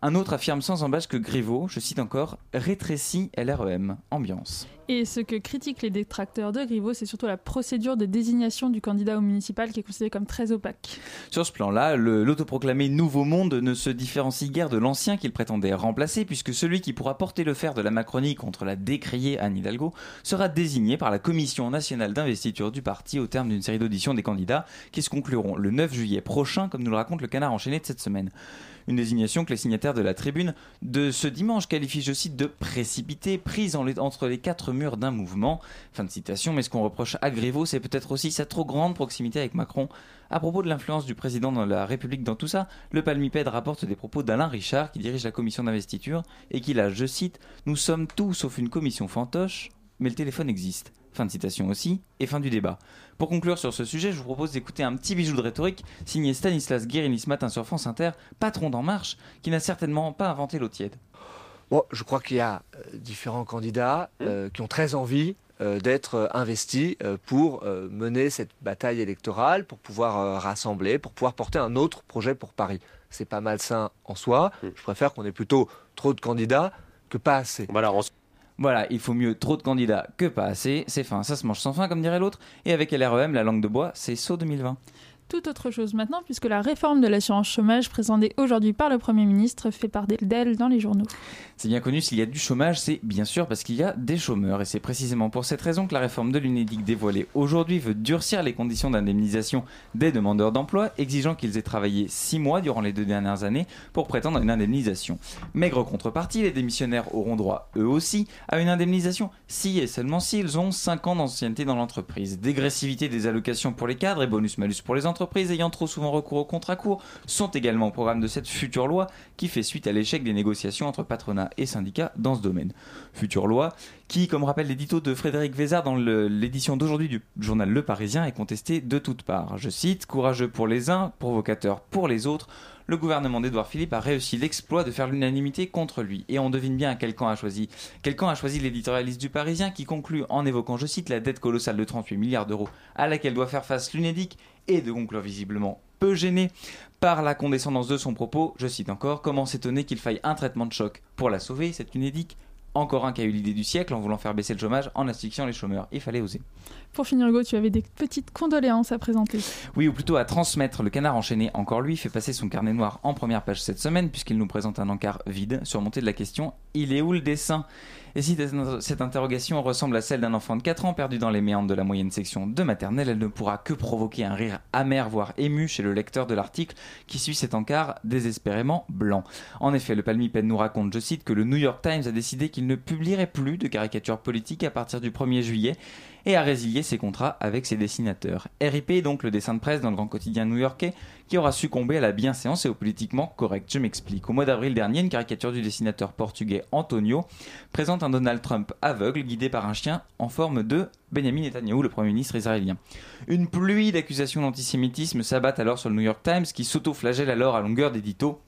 [SPEAKER 9] Un autre affirme sans embâche que Griveaux, je cite encore, rétrécit LREM, ambiance.
[SPEAKER 1] Et ce que critiquent les détracteurs de Griveaux, c'est surtout la procédure de désignation du candidat au municipal qui est considérée comme très opaque.
[SPEAKER 9] Sur ce plan-là, l'autoproclamé Nouveau Monde ne se différencie guère de l'ancien qu'il prétendait remplacer, puisque celui qui pourra porter le fer de la Macronie contre la décriée Anne Hidalgo sera désigné par la Commission nationale d'investiture du parti au terme d'une série d'auditions des candidats qui se concluront le 9 juillet prochain, comme nous le raconte le canard enchaîné de cette semaine. Une désignation que les signataires de la tribune de ce dimanche qualifient, je cite, de précipitée, prise entre les quatre murs d'un mouvement. Fin de citation, mais ce qu'on reproche à Griveaux, c'est peut-être aussi sa trop grande proximité avec Macron. À propos de l'influence du président dans la République dans tout ça, le Palmipède rapporte des propos d'Alain Richard, qui dirige la commission d'investiture, et qui a, je cite, Nous sommes tous sauf une commission fantoche, mais le téléphone existe. Fin de citation aussi, et fin du débat. Pour conclure sur ce sujet, je vous propose d'écouter un petit bijou de rhétorique signé Stanislas Guérini ce matin sur France Inter, patron d'En Marche, qui n'a certainement pas inventé l'eau tiède.
[SPEAKER 10] Bon, je crois qu'il y a euh, différents candidats euh, qui ont très envie euh, d'être investis euh, pour euh, mener cette bataille électorale, pour pouvoir euh, rassembler, pour pouvoir porter un autre projet pour Paris. C'est pas malsain en soi. Je préfère qu'on ait plutôt trop de candidats que pas assez.
[SPEAKER 9] Voilà, Voilà, il faut mieux trop de candidats que pas assez. C'est fin, ça se mange sans fin, comme dirait l'autre. Et avec LREM, la langue de bois, c'est saut 2020.
[SPEAKER 1] Tout autre chose maintenant, puisque la réforme de l'assurance chômage présentée aujourd'hui par le Premier ministre fait part d'elle dans les journaux.
[SPEAKER 9] C'est bien connu, s'il y a du chômage, c'est bien sûr parce qu'il y a des chômeurs. Et c'est précisément pour cette raison que la réforme de l'UNEDIC dévoilée aujourd'hui veut durcir les conditions d'indemnisation des demandeurs d'emploi, exigeant qu'ils aient travaillé 6 mois durant les deux dernières années pour prétendre à une indemnisation. Maigre contrepartie, les démissionnaires auront droit, eux aussi, à une indemnisation si et seulement s'ils ont 5 ans d'ancienneté dans l'entreprise. Dégressivité des allocations pour les cadres et bonus-malus pour les entreprises ayant trop souvent recours au contrat court sont également au programme de cette future loi qui fait suite à l'échec des négociations entre patronat et syndicats dans ce domaine. Future loi qui, comme rappelle l'édito de Frédéric Vézard dans l'édition d'aujourd'hui du journal Le Parisien, est contestée de toutes parts. Je cite, courageux pour les uns, provocateur pour les autres, le gouvernement d'Édouard Philippe a réussi l'exploit de faire l'unanimité contre lui. Et on devine bien quel camp a choisi. Quel a choisi l'éditorialiste du Parisien qui conclut en évoquant, je cite, la dette colossale de 38 milliards d'euros à laquelle doit faire face l'UNEDIC et de conclure visiblement peu gêné par la condescendance de son propos, je cite encore, comment s'étonner qu'il faille un traitement de choc pour la sauver, cette UNEDIC encore un qui a eu l'idée du siècle en voulant faire baisser le chômage en asphyxiant les chômeurs. Il fallait oser.
[SPEAKER 1] Pour finir, Hugo, tu avais des petites condoléances à présenter.
[SPEAKER 9] Oui, ou plutôt à transmettre. Le canard enchaîné, encore lui, fait passer son carnet noir en première page cette semaine, puisqu'il nous présente un encart vide, surmonté de la question Il est où le dessin? Et si cette interrogation ressemble à celle d'un enfant de 4 ans perdu dans les méandres de la moyenne section de maternelle, elle ne pourra que provoquer un rire amer, voire ému chez le lecteur de l'article qui suit cet encart désespérément blanc. En effet, le Palmipède nous raconte, je cite, que le New York Times a décidé qu'il ne publierait plus de caricatures politiques à partir du 1er juillet et a résilié ses contrats avec ses dessinateurs. RIP donc le dessin de presse dans le grand quotidien new-yorkais qui aura succombé à la bienséance et au politiquement correct. Je m'explique. Au mois d'avril dernier, une caricature du dessinateur portugais Antonio présente un Donald Trump aveugle guidé par un chien en forme de Benjamin Netanyahu, le Premier ministre israélien. Une pluie d'accusations d'antisémitisme s'abattent alors sur le New York Times qui s'auto-flagelle alors à longueur d'édito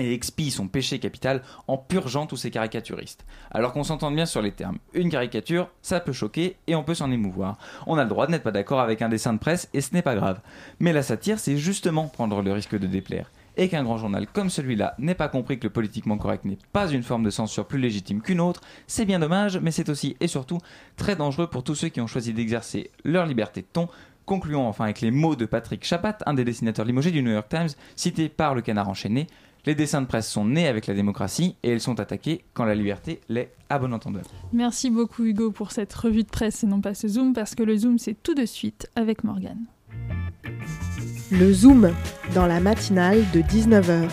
[SPEAKER 9] et expie son péché capital en purgeant tous ces caricaturistes. Alors qu'on s'entende bien sur les termes. Une caricature, ça peut choquer et on peut s'en émouvoir. On a le droit de n'être pas d'accord avec un dessin de presse et ce n'est pas grave. Mais la satire, c'est justement prendre le risque de déplaire. et qu'un grand journal comme celui-là n'ait pas compris que le politiquement correct n'est pas une forme de censure plus légitime qu'une autre, c'est bien dommage, mais c'est aussi et surtout très dangereux pour tous ceux qui ont choisi d'exercer leur liberté de ton. Concluons enfin avec les mots de Patrick Chapat, un des dessinateurs limogés du New York Times, cité par le canard enchaîné. Les dessins de presse sont nés avec la démocratie et ils sont attaqués quand la liberté l'est à bon entendeur.
[SPEAKER 1] Merci beaucoup Hugo pour cette revue de presse et non pas ce zoom parce que le zoom c'est tout de suite avec Morgane.
[SPEAKER 7] Le Zoom, dans la matinale de 19h.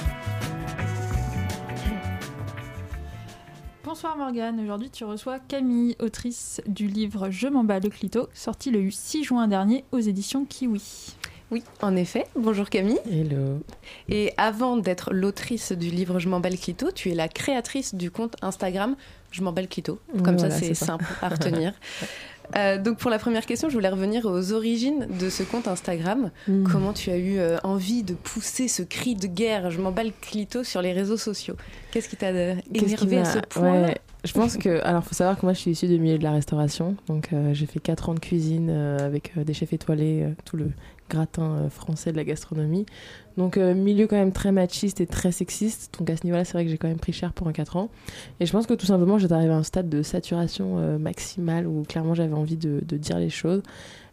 [SPEAKER 1] Bonsoir Morgane, aujourd'hui tu reçois Camille, autrice du livre Je m'en bats le clito, sorti le 6 juin dernier aux éditions Kiwi.
[SPEAKER 11] Oui, en effet. Bonjour Camille.
[SPEAKER 12] Hello.
[SPEAKER 11] Et avant d'être l'autrice du livre Je m'en bats le clito, tu es la créatrice du compte Instagram Je m'en bats le clito. Comme ça, c'est simple à retenir. Euh, donc pour la première question, je voulais revenir aux origines de ce compte Instagram.
[SPEAKER 12] Mm.
[SPEAKER 11] Comment tu as eu euh, envie de pousser ce cri de guerre Je m'en bats le clito sur les réseaux sociaux Qu'est-ce qui t'a euh, énervé à ce point
[SPEAKER 12] ouais, Je pense que. Alors, faut savoir que moi, je suis issue du milieu de la restauration. Donc, euh, j'ai fait 4 ans de cuisine avec des chefs étoilés, tout le gratin euh, français de la gastronomie. Donc, euh, milieu quand même très machiste et très sexiste. Donc, à ce niveau-là, c'est vrai que j'ai quand même pris cher pendant 4 ans. Et je pense que tout simplement, j'étais arrivée à un stade de saturation euh, maximale où clairement, j'avais envie de, dire les choses.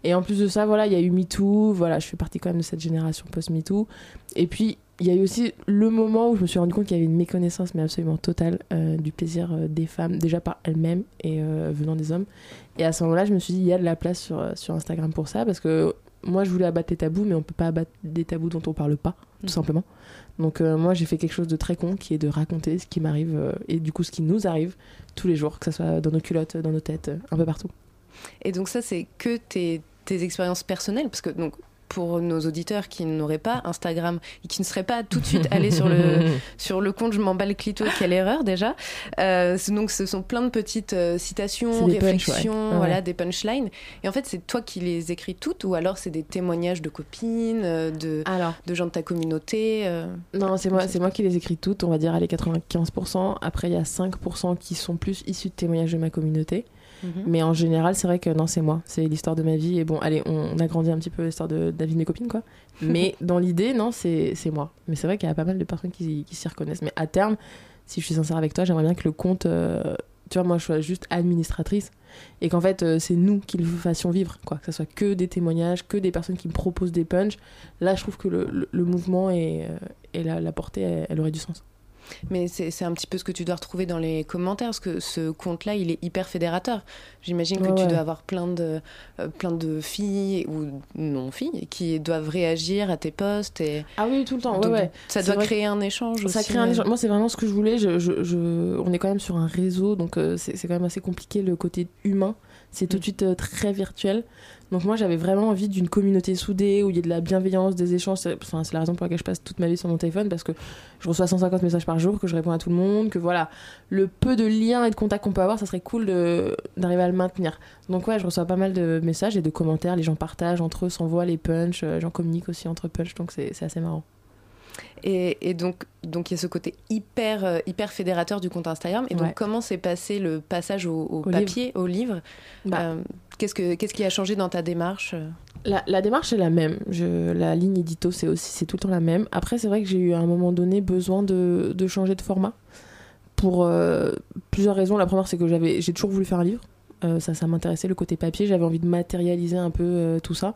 [SPEAKER 12] Et en plus de ça, voilà, il y a eu MeToo. Voilà, je fais partie quand même de cette génération post-MeToo. Et puis, il y a eu aussi le moment où je me suis rendu compte qu'il y avait une méconnaissance, mais absolument totale, du plaisir des femmes, déjà par elles-mêmes et venant des hommes. Et à ce moment-là, je me suis dit, il y a de la place sur, sur Instagram pour ça, parce que moi, je voulais abattre les tabous, mais on peut pas abattre des tabous dont on parle pas, tout
[SPEAKER 11] Mhm.
[SPEAKER 12] simplement. Donc, euh, moi, j'ai fait quelque chose de très con, qui est de raconter ce qui m'arrive, euh, et du coup, ce qui nous arrive tous les jours, que ce soit dans nos culottes, dans nos têtes, euh, un peu partout.
[SPEAKER 11] Et donc ça, c'est que tes, tes expériences personnelles, parce que donc pour nos auditeurs qui n'auraient pas Instagram et qui ne seraient pas tout de suite allés sur le sur le compte je m'en bats le clito quelle erreur déjà Euh, donc ce sont plein de petites euh, citations
[SPEAKER 12] punch,
[SPEAKER 11] réflexions
[SPEAKER 12] ouais.
[SPEAKER 11] voilà
[SPEAKER 12] Ouais.
[SPEAKER 11] des punchlines et en fait c'est toi qui les écris toutes ou alors c'est des témoignages de copines euh, de de gens de ta communauté euh,
[SPEAKER 12] Non, c'est moi, c'est moi qui les écris toutes, on va dire allez 95%. Après, il y a 5% qui sont plus issus de témoignages de ma communauté.
[SPEAKER 11] Mhm.
[SPEAKER 12] Mais en général, c'est vrai que non, c'est moi. C'est l'histoire de ma vie. Et bon, allez, on, a grandi un petit peu l'histoire de, de la vie de mes copines, quoi. Mais dans l'idée, non, c'est c'est moi. Mais c'est vrai qu'il y a pas mal de personnes qui, qui s'y reconnaissent. Mais à terme, si je suis sincère avec toi, j'aimerais bien que le compte, euh, tu vois, moi, je sois juste administratrice. Et qu'en fait, euh, c'est nous qui le fassions vivre, quoi. Que ce soit que des témoignages, que des personnes qui me proposent des punchs. Là, je trouve que le, le- le mouvement et, euh, et la, la portée, elle, elle aurait du sens.
[SPEAKER 11] Mais c'est un petit peu ce que tu dois retrouver dans les commentaires, parce que ce compte-là, il est hyper fédérateur. J'imagine que
[SPEAKER 12] Ouais,
[SPEAKER 11] tu
[SPEAKER 12] ouais.
[SPEAKER 11] dois avoir plein de, euh, plein de filles ou non-filles qui doivent réagir à tes posts. Et...
[SPEAKER 12] Ah oui, tout le temps,
[SPEAKER 11] Donc,
[SPEAKER 12] ouais.
[SPEAKER 11] Ça doit créer un échange
[SPEAKER 12] Ça
[SPEAKER 11] aussi,
[SPEAKER 12] crée un échange. Moi, c'est vraiment ce que je voulais. Je, je- je- On est quand même sur un réseau, donc euh, c'est c'est quand même assez compliqué le côté humain. C'est
[SPEAKER 11] Mm.
[SPEAKER 12] tout de suite euh, très virtuel. Donc moi, j'avais vraiment envie d'une communauté soudée où il y ait de la bienveillance, des échanges. C'est enfin, c'est la raison pour laquelle je passe toute ma vie sur mon téléphone parce que je reçois 150 messages par jour, que je réponds à tout le monde, que voilà, le peu de liens et de contacts qu'on peut avoir, ça serait cool d'arriver à le maintenir. Donc ouais, je reçois pas mal de messages et de commentaires. Les gens partagent entre eux, s'envoient les punchs, euh, j'en communique aussi entre punchs, donc c'est assez marrant.
[SPEAKER 11] Et, et donc, donc il y a ce côté hyper, euh, hyper fédérateur du compte Instagram. Et donc,
[SPEAKER 12] Ouais.
[SPEAKER 11] comment s'est passé le passage au, au
[SPEAKER 12] Au
[SPEAKER 11] papier, au livre
[SPEAKER 12] Bah.
[SPEAKER 11] Euh, Qu'est-ce que qu'est-ce qui a changé dans ta démarche euh?
[SPEAKER 12] La, la démarche est la même. Je, la ligne édito, c'est aussi c'est tout le temps la même. Après, c'est vrai que j'ai eu à un moment donné besoin de, de changer de format pour euh, plusieurs raisons. La première, c'est que j'avais j'ai toujours voulu faire un livre. Euh, ça, ça m'intéressait le côté papier. J'avais envie de matérialiser un peu euh, tout ça.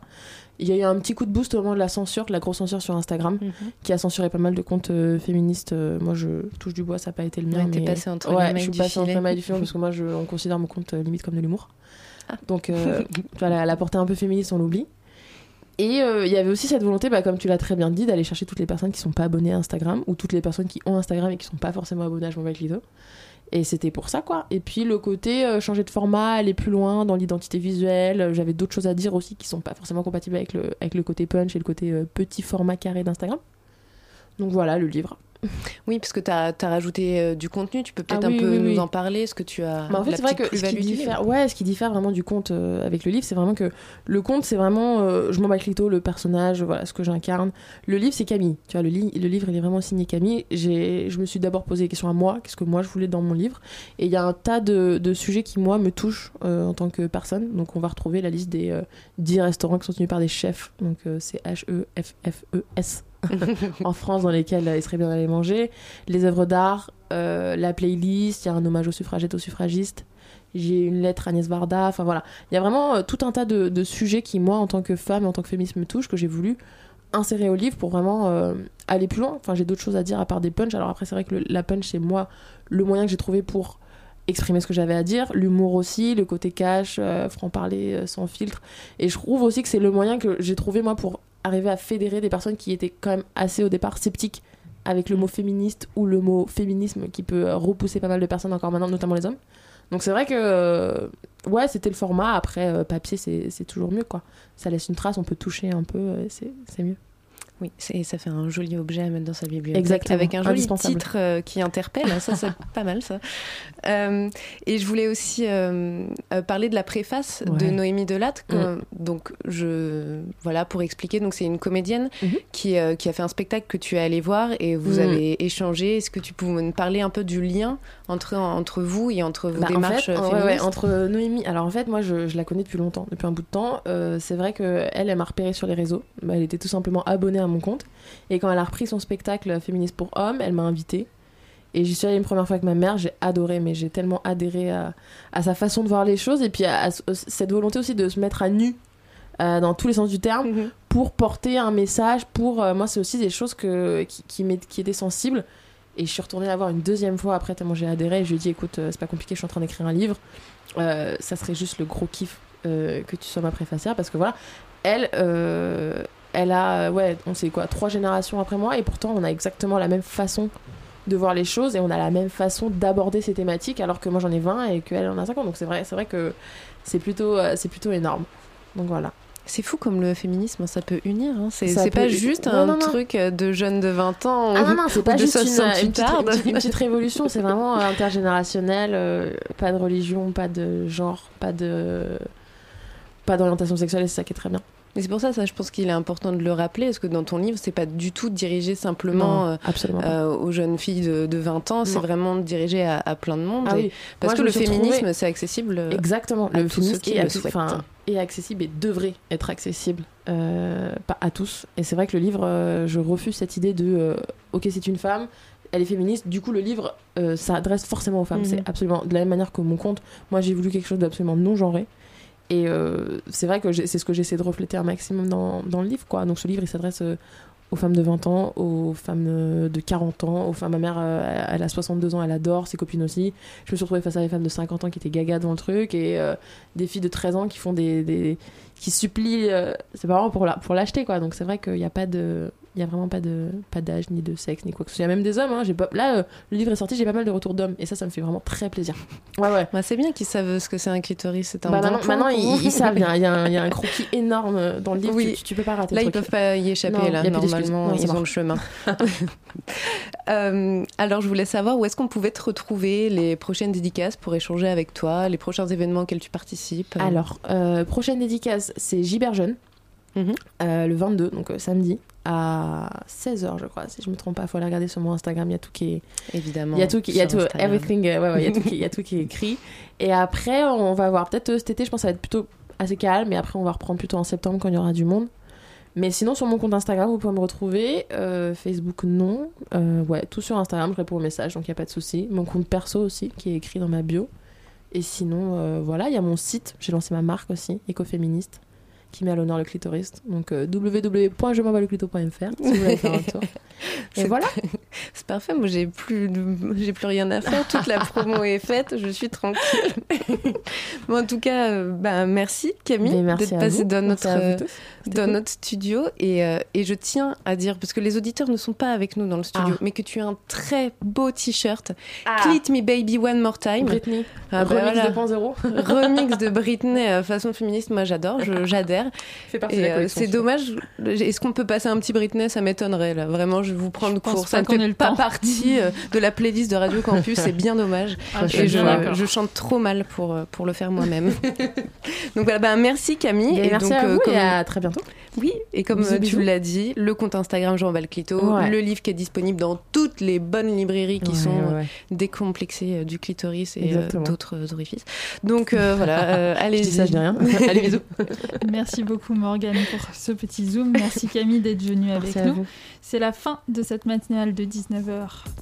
[SPEAKER 12] Il y a eu un petit coup de boost au moment de la censure, de la grosse censure sur Instagram, qui a censuré pas mal de comptes euh, féministes. Euh, moi, je touche du bois, ça n'a pas été le mien.
[SPEAKER 11] Ouais,
[SPEAKER 12] mais-
[SPEAKER 11] passé entre les
[SPEAKER 12] ouais,
[SPEAKER 11] mailles
[SPEAKER 12] je suis passée entre les mailles du filet parce que moi, je, on considère mon compte euh, limite comme de l'humour. Donc, euh, voilà, la portée un peu féministe, on l'oublie. Et il y avait aussi cette volonté, bah, comme tu l'as très bien dit, d'aller chercher toutes les personnes qui sont pas abonnées à Instagram ou toutes les personnes qui ont Instagram et qui sont pas forcément abonnées à Je m'en avec. Et c'était pour ça, quoi. Et puis le côté euh, changer de format, aller plus loin dans l'identité visuelle. euh, J'avais d'autres choses à dire aussi qui sont pas forcément compatibles avec le, avec le côté punch et le côté euh, petit format carré d'Instagram. Donc voilà, le livre.
[SPEAKER 11] Oui, parce que tu as, rajouté euh, du contenu. Tu peux peut-être
[SPEAKER 12] Ah
[SPEAKER 11] un
[SPEAKER 12] oui,
[SPEAKER 11] peu
[SPEAKER 12] oui,
[SPEAKER 11] nous en parler, ce que tu as.
[SPEAKER 12] Bah, en fait, c'est vrai
[SPEAKER 11] petite
[SPEAKER 12] que ce qui, diffère, ouais, ce qui diffère vraiment du conte euh, avec le livre, c'est vraiment que le conte, c'est vraiment euh, je m'en bats clito, le personnage, voilà ce que j'incarne. Le livre, c'est Camille. Tu vois, le, li- le livre, il est vraiment signé Camille. Je me suis d'abord posé des questions à moi, qu'est-ce que moi je voulais dans mon livre. Et il y a un tas de, de sujets qui, moi, me touchent en tant que personne. Donc, on va retrouver la liste des euh, 10 restaurants qui sont tenus par des chefs. Donc, c'est H-E-F-F-E-S. en France dans lesquels il serait bien d'aller manger, les œuvres d'art, euh, la playlist, il y a un hommage aux suffragettes, aux suffragistes. J'ai une lettre à Agnès Varda, enfin voilà. Il y a vraiment euh, tout un tas de, sujets qui, moi, en tant que femme et en tant que féministe, me touchent, que j'ai voulu insérer au livre pour vraiment euh, aller plus loin. Enfin, j'ai d'autres choses à dire à part des punchs. Alors après, c'est vrai que la punch, c'est moi le moyen que j'ai trouvé pour exprimer ce que j'avais à dire. L'humour aussi, le côté cash, euh, franc-parler, euh, sans filtre. Et je trouve aussi que c'est le moyen que j'ai trouvé, moi, pour arriver à fédérer des personnes qui étaient quand même assez, au départ, sceptiques avec le mot féministe ou le mot féminisme qui peut euh, repousser pas mal de personnes encore maintenant, notamment les hommes. Donc c'est vrai que euh, ouais, c'était le format. Après, euh, papier, c'est toujours mieux quoi. Ça laisse une trace, on peut toucher un peu, c'est mieux.
[SPEAKER 11] Oui, c'est- ça fait un joli objet à mettre dans sa bibliothèque.
[SPEAKER 12] Exactement,
[SPEAKER 11] Avec un joli titre euh, qui interpelle. Ça, c'est pas mal, ça. Euh, et je voulais aussi euh, parler de la préface de. Noémie Delatte.
[SPEAKER 12] Mm.
[SPEAKER 11] Donc, je, voilà, pour expliquer, donc c'est une comédienne
[SPEAKER 12] Mhm.
[SPEAKER 11] qui, qui a fait un spectacle que tu es allé voir et vous
[SPEAKER 12] Mm.
[SPEAKER 11] avez échangé. Est-ce que tu peux me parler un peu du lien entre, entre vous et entre vos
[SPEAKER 12] Bah, en
[SPEAKER 11] démarches
[SPEAKER 12] fait, ouais,
[SPEAKER 11] féministes?
[SPEAKER 12] entre Noémie. Alors en fait, moi, je, je la connais depuis longtemps, depuis un bout de temps. C'est vrai que elle, elle m'a repéré sur les réseaux. Bah, elle était tout simplement abonnée à mon compte. Et quand elle a repris son spectacle Féministe pour hommes, elle m'a invitée. Et j'y suis allée une première fois avec ma mère. J'ai adoré, mais j'ai tellement adhéré à, à sa façon de voir les choses et puis à, à ce- cette volonté aussi de se mettre à nu. euh, dans tous les sens du terme,
[SPEAKER 11] Mhm.
[SPEAKER 12] pour porter un message, pour... euh, moi, c'est aussi des choses que, qui, qui, qui étaient sensibles. Et je suis retournée la voir une deuxième fois après, tellement j'ai adhéré. Et je lui ai dit, écoute, euh, c'est pas compliqué, je suis en train d'écrire un livre. Euh, ça serait juste le gros kiff euh, que tu sois ma préfacière. Parce que voilà, elle, euh, elle a, ouais, on sait quoi, trois générations après moi. Et pourtant, on a exactement la même façon de voir les choses et on a la même façon d'aborder ces thématiques alors que moi j'en ai 20 et qu'elle en a 50 donc c'est vrai c'est vrai que c'est plutôt euh, c'est plutôt énorme donc voilà
[SPEAKER 11] C'est fou comme le féminisme, ça peut unir. hein. C'est pas juste
[SPEAKER 12] Non,
[SPEAKER 11] un
[SPEAKER 12] non,
[SPEAKER 11] truc de jeunes de 20 ans
[SPEAKER 12] Ah non, non, c'est pas juste une,
[SPEAKER 11] 68
[SPEAKER 12] une petite,
[SPEAKER 11] tardes.
[SPEAKER 12] une petite- une petite révolution, c'est vraiment euh, intergénérationnel, euh, pas de religion, pas de genre, pas de pas d'orientation sexuelle et c'est ça qui est très bien.
[SPEAKER 11] Mais c'est pour ça, ça, je pense qu'il est important de le rappeler, parce que dans ton livre, c'est pas du tout dirigé simplement
[SPEAKER 12] Non,
[SPEAKER 11] euh, euh, aux jeunes filles de, de 20 ans, c'est vraiment dirigé à, à plein de monde.
[SPEAKER 12] Ah
[SPEAKER 11] et-
[SPEAKER 12] oui.
[SPEAKER 11] Parce
[SPEAKER 12] Moi,
[SPEAKER 11] que le féminisme, c'est accessible. euh,
[SPEAKER 12] Exactement,
[SPEAKER 11] à
[SPEAKER 12] le
[SPEAKER 11] tous ceux
[SPEAKER 12] féminisme
[SPEAKER 11] qui
[SPEAKER 12] est,
[SPEAKER 11] le souhaitent.
[SPEAKER 12] enfin, est accessible et devrait être accessible, euh, pas à tous. Et c'est vrai que le livre, euh, je refuse cette idée de ok, c'est une femme, elle est féministe, du coup le livre s'adresse forcément aux femmes.
[SPEAKER 11] Mhm.
[SPEAKER 12] C'est absolument de la même manière que mon compte. Moi j'ai voulu quelque chose d'absolument non genré. Et euh, c'est vrai que c'est ce que j'essaie de refléter un maximum dans, dans le livre. Quoi. Donc ce livre il s'adresse euh, aux femmes de 20 ans, aux femmes euh, de 40 ans, aux femmes, ma mère elle a 62 ans, elle adore, ses copines aussi. Je me suis retrouvée face à des femmes de 50 ans qui étaient gaga devant le truc et des filles de 13 ans qui font des, qui supplient ses parents pour la, pour l'acheter quoi. Donc c'est vrai qu'il n'y a pas de il y a vraiment pas de pas d'âge ni de sexe ni quoi que ce soit. Il y a même des hommes hein. J'ai pas là euh, le livre est sorti, j'ai pas mal de retours d'hommes et ça ça me fait vraiment très plaisir. Ouais ouais.
[SPEAKER 11] Bah, c'est bien qu'ils savent ce que c'est un clitoris, c'est un
[SPEAKER 12] Bah,
[SPEAKER 11] bon
[SPEAKER 12] maintenant, ils, savent, il y, a, il y a un- il y a un croquis énorme euh, dans le livre,
[SPEAKER 11] Oui.
[SPEAKER 12] tu, tu peux pas rater
[SPEAKER 11] Là, ils peuvent pas y échapper,
[SPEAKER 12] Non,
[SPEAKER 11] là,
[SPEAKER 12] y
[SPEAKER 11] normalement,
[SPEAKER 12] Non,
[SPEAKER 11] ils ont le chemin. Euh, alors, je voulais savoir où est-ce qu'on pouvait te retrouver les prochaines dédicaces pour échanger avec toi, les prochains événements auxquels tu participes. euh.
[SPEAKER 12] Alors, euh, prochaine dédicace, c'est Gilbert Jeune,
[SPEAKER 11] Mhm.
[SPEAKER 12] euh, le 22, donc euh, samedi, à 16h, je crois, si je me trompe pas. Il faut aller regarder sur mon Instagram, il y a tout qui est.
[SPEAKER 11] Évidemment.
[SPEAKER 12] Il y a tout, qui- il y a tout,
[SPEAKER 11] Instagram.
[SPEAKER 12] everything, euh, ouais, ouais, il y a tout qui- il y a tout qui est écrit. Et après, on va voir, peut-être euh, cet été, je pense que ça va être plutôt assez calme, et après, on va reprendre plutôt en septembre quand il y aura du monde. Mais sinon, sur mon compte Instagram, vous pouvez me retrouver. Euh, Facebook, non. Euh, ouais, tout sur Instagram, je réponds aux messages, donc il n'y a pas de souci. Mon compte perso aussi, qui est écrit dans ma bio. Et sinon, euh, voilà, il y a mon site. J'ai lancé ma marque aussi, écoféministe, qui met à l'honneur le clitoris. Donc euh, si vous voulez faire un tour. Et
[SPEAKER 11] C'est-
[SPEAKER 12] voilà.
[SPEAKER 11] C'est parfait, moi j'ai plus, de- j'ai plus rien à faire, toute la promo est faite, je suis tranquille. bon, en tout cas, euh, bah, merci Camille d'être passée dans notre, euh, dans notre studio et, euh, et je tiens à dire, parce que les auditeurs ne sont pas avec nous dans le studio,
[SPEAKER 12] Ah.
[SPEAKER 11] mais que tu as un très beau t-shirt,
[SPEAKER 12] Ah.
[SPEAKER 11] Clit Me Baby One More Time.
[SPEAKER 12] Britney.
[SPEAKER 11] Ah, bah,
[SPEAKER 12] Remix
[SPEAKER 11] voilà.
[SPEAKER 12] 2.0.
[SPEAKER 11] Remix de Britney façon féministe, moi j'adore, j'adhère.
[SPEAKER 12] Fait partie de
[SPEAKER 11] Et
[SPEAKER 12] la
[SPEAKER 11] euh, c'est dommage. Est-ce qu'on peut passer un petit Britney? Ça m'étonnerait là. Vraiment, je vais vous prendre
[SPEAKER 1] Je pense
[SPEAKER 11] court. Ça ne fait pas
[SPEAKER 1] temps.
[SPEAKER 11] partie euh, de la playlist de Radio Campus. C'est bien dommage.
[SPEAKER 1] Ah, je
[SPEAKER 11] Et
[SPEAKER 1] suis
[SPEAKER 11] je,
[SPEAKER 1] d'accord.
[SPEAKER 11] je chante trop mal pour euh, pour le faire moi-même. donc voilà. bah, merci Camille.
[SPEAKER 12] Et merci
[SPEAKER 11] donc,
[SPEAKER 12] à vous
[SPEAKER 11] comme-
[SPEAKER 12] et à très bientôt.
[SPEAKER 11] Oui, et comme
[SPEAKER 12] Bisous,
[SPEAKER 11] tu
[SPEAKER 12] bisous.
[SPEAKER 11] l'as dit, le compte Instagram Jean Valclito,
[SPEAKER 12] Ouais.
[SPEAKER 11] le livre qui est disponible dans toutes les bonnes librairies qui
[SPEAKER 12] Ouais,
[SPEAKER 11] sont
[SPEAKER 12] ouais,
[SPEAKER 11] décomplexées du clitoris et d'autres orifices. Donc euh, voilà, euh, allez-y.
[SPEAKER 12] Je dis ça, je dis rien. Allez, bisous.
[SPEAKER 1] Merci Merci beaucoup Morgane pour ce petit zoom. Merci Camille d'être venue avec
[SPEAKER 12] Merci
[SPEAKER 1] nous. C'est la fin de cette matinale de 19h.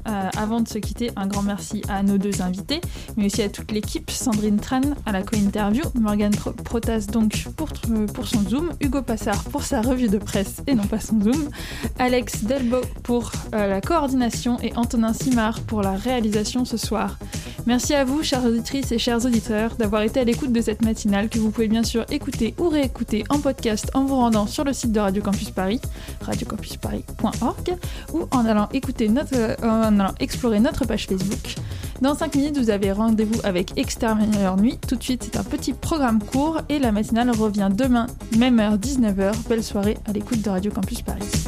[SPEAKER 1] Euh, avant de se quitter, un grand merci à nos deux invités, mais aussi à toute l'équipe. Sandrine Tran à la co-interview, Morgane Pro- Protas donc pour, pour son zoom, Hugo Passard pour sa revue de presse et non pas son zoom, Alex Delbo pour euh, la coordination et Antonin Simard pour la réalisation ce soir. Merci à vous, chères auditrices et chers auditeurs, d'avoir été à l'écoute de cette matinale que vous pouvez bien sûr écouter ou réécouter en podcast en vous rendant sur le site de Radio Campus Paris, radiocampusparis.org, ou en allant écouter notre, euh, en allant explorer notre page Facebook. Dans 5 minutes, vous avez rendez-vous avec Exterminateur Nuit. Tout de suite, c'est un petit programme court et la matinale revient demain, même heure, 19h. Belle soirée à l'écoute de Radio Campus Paris.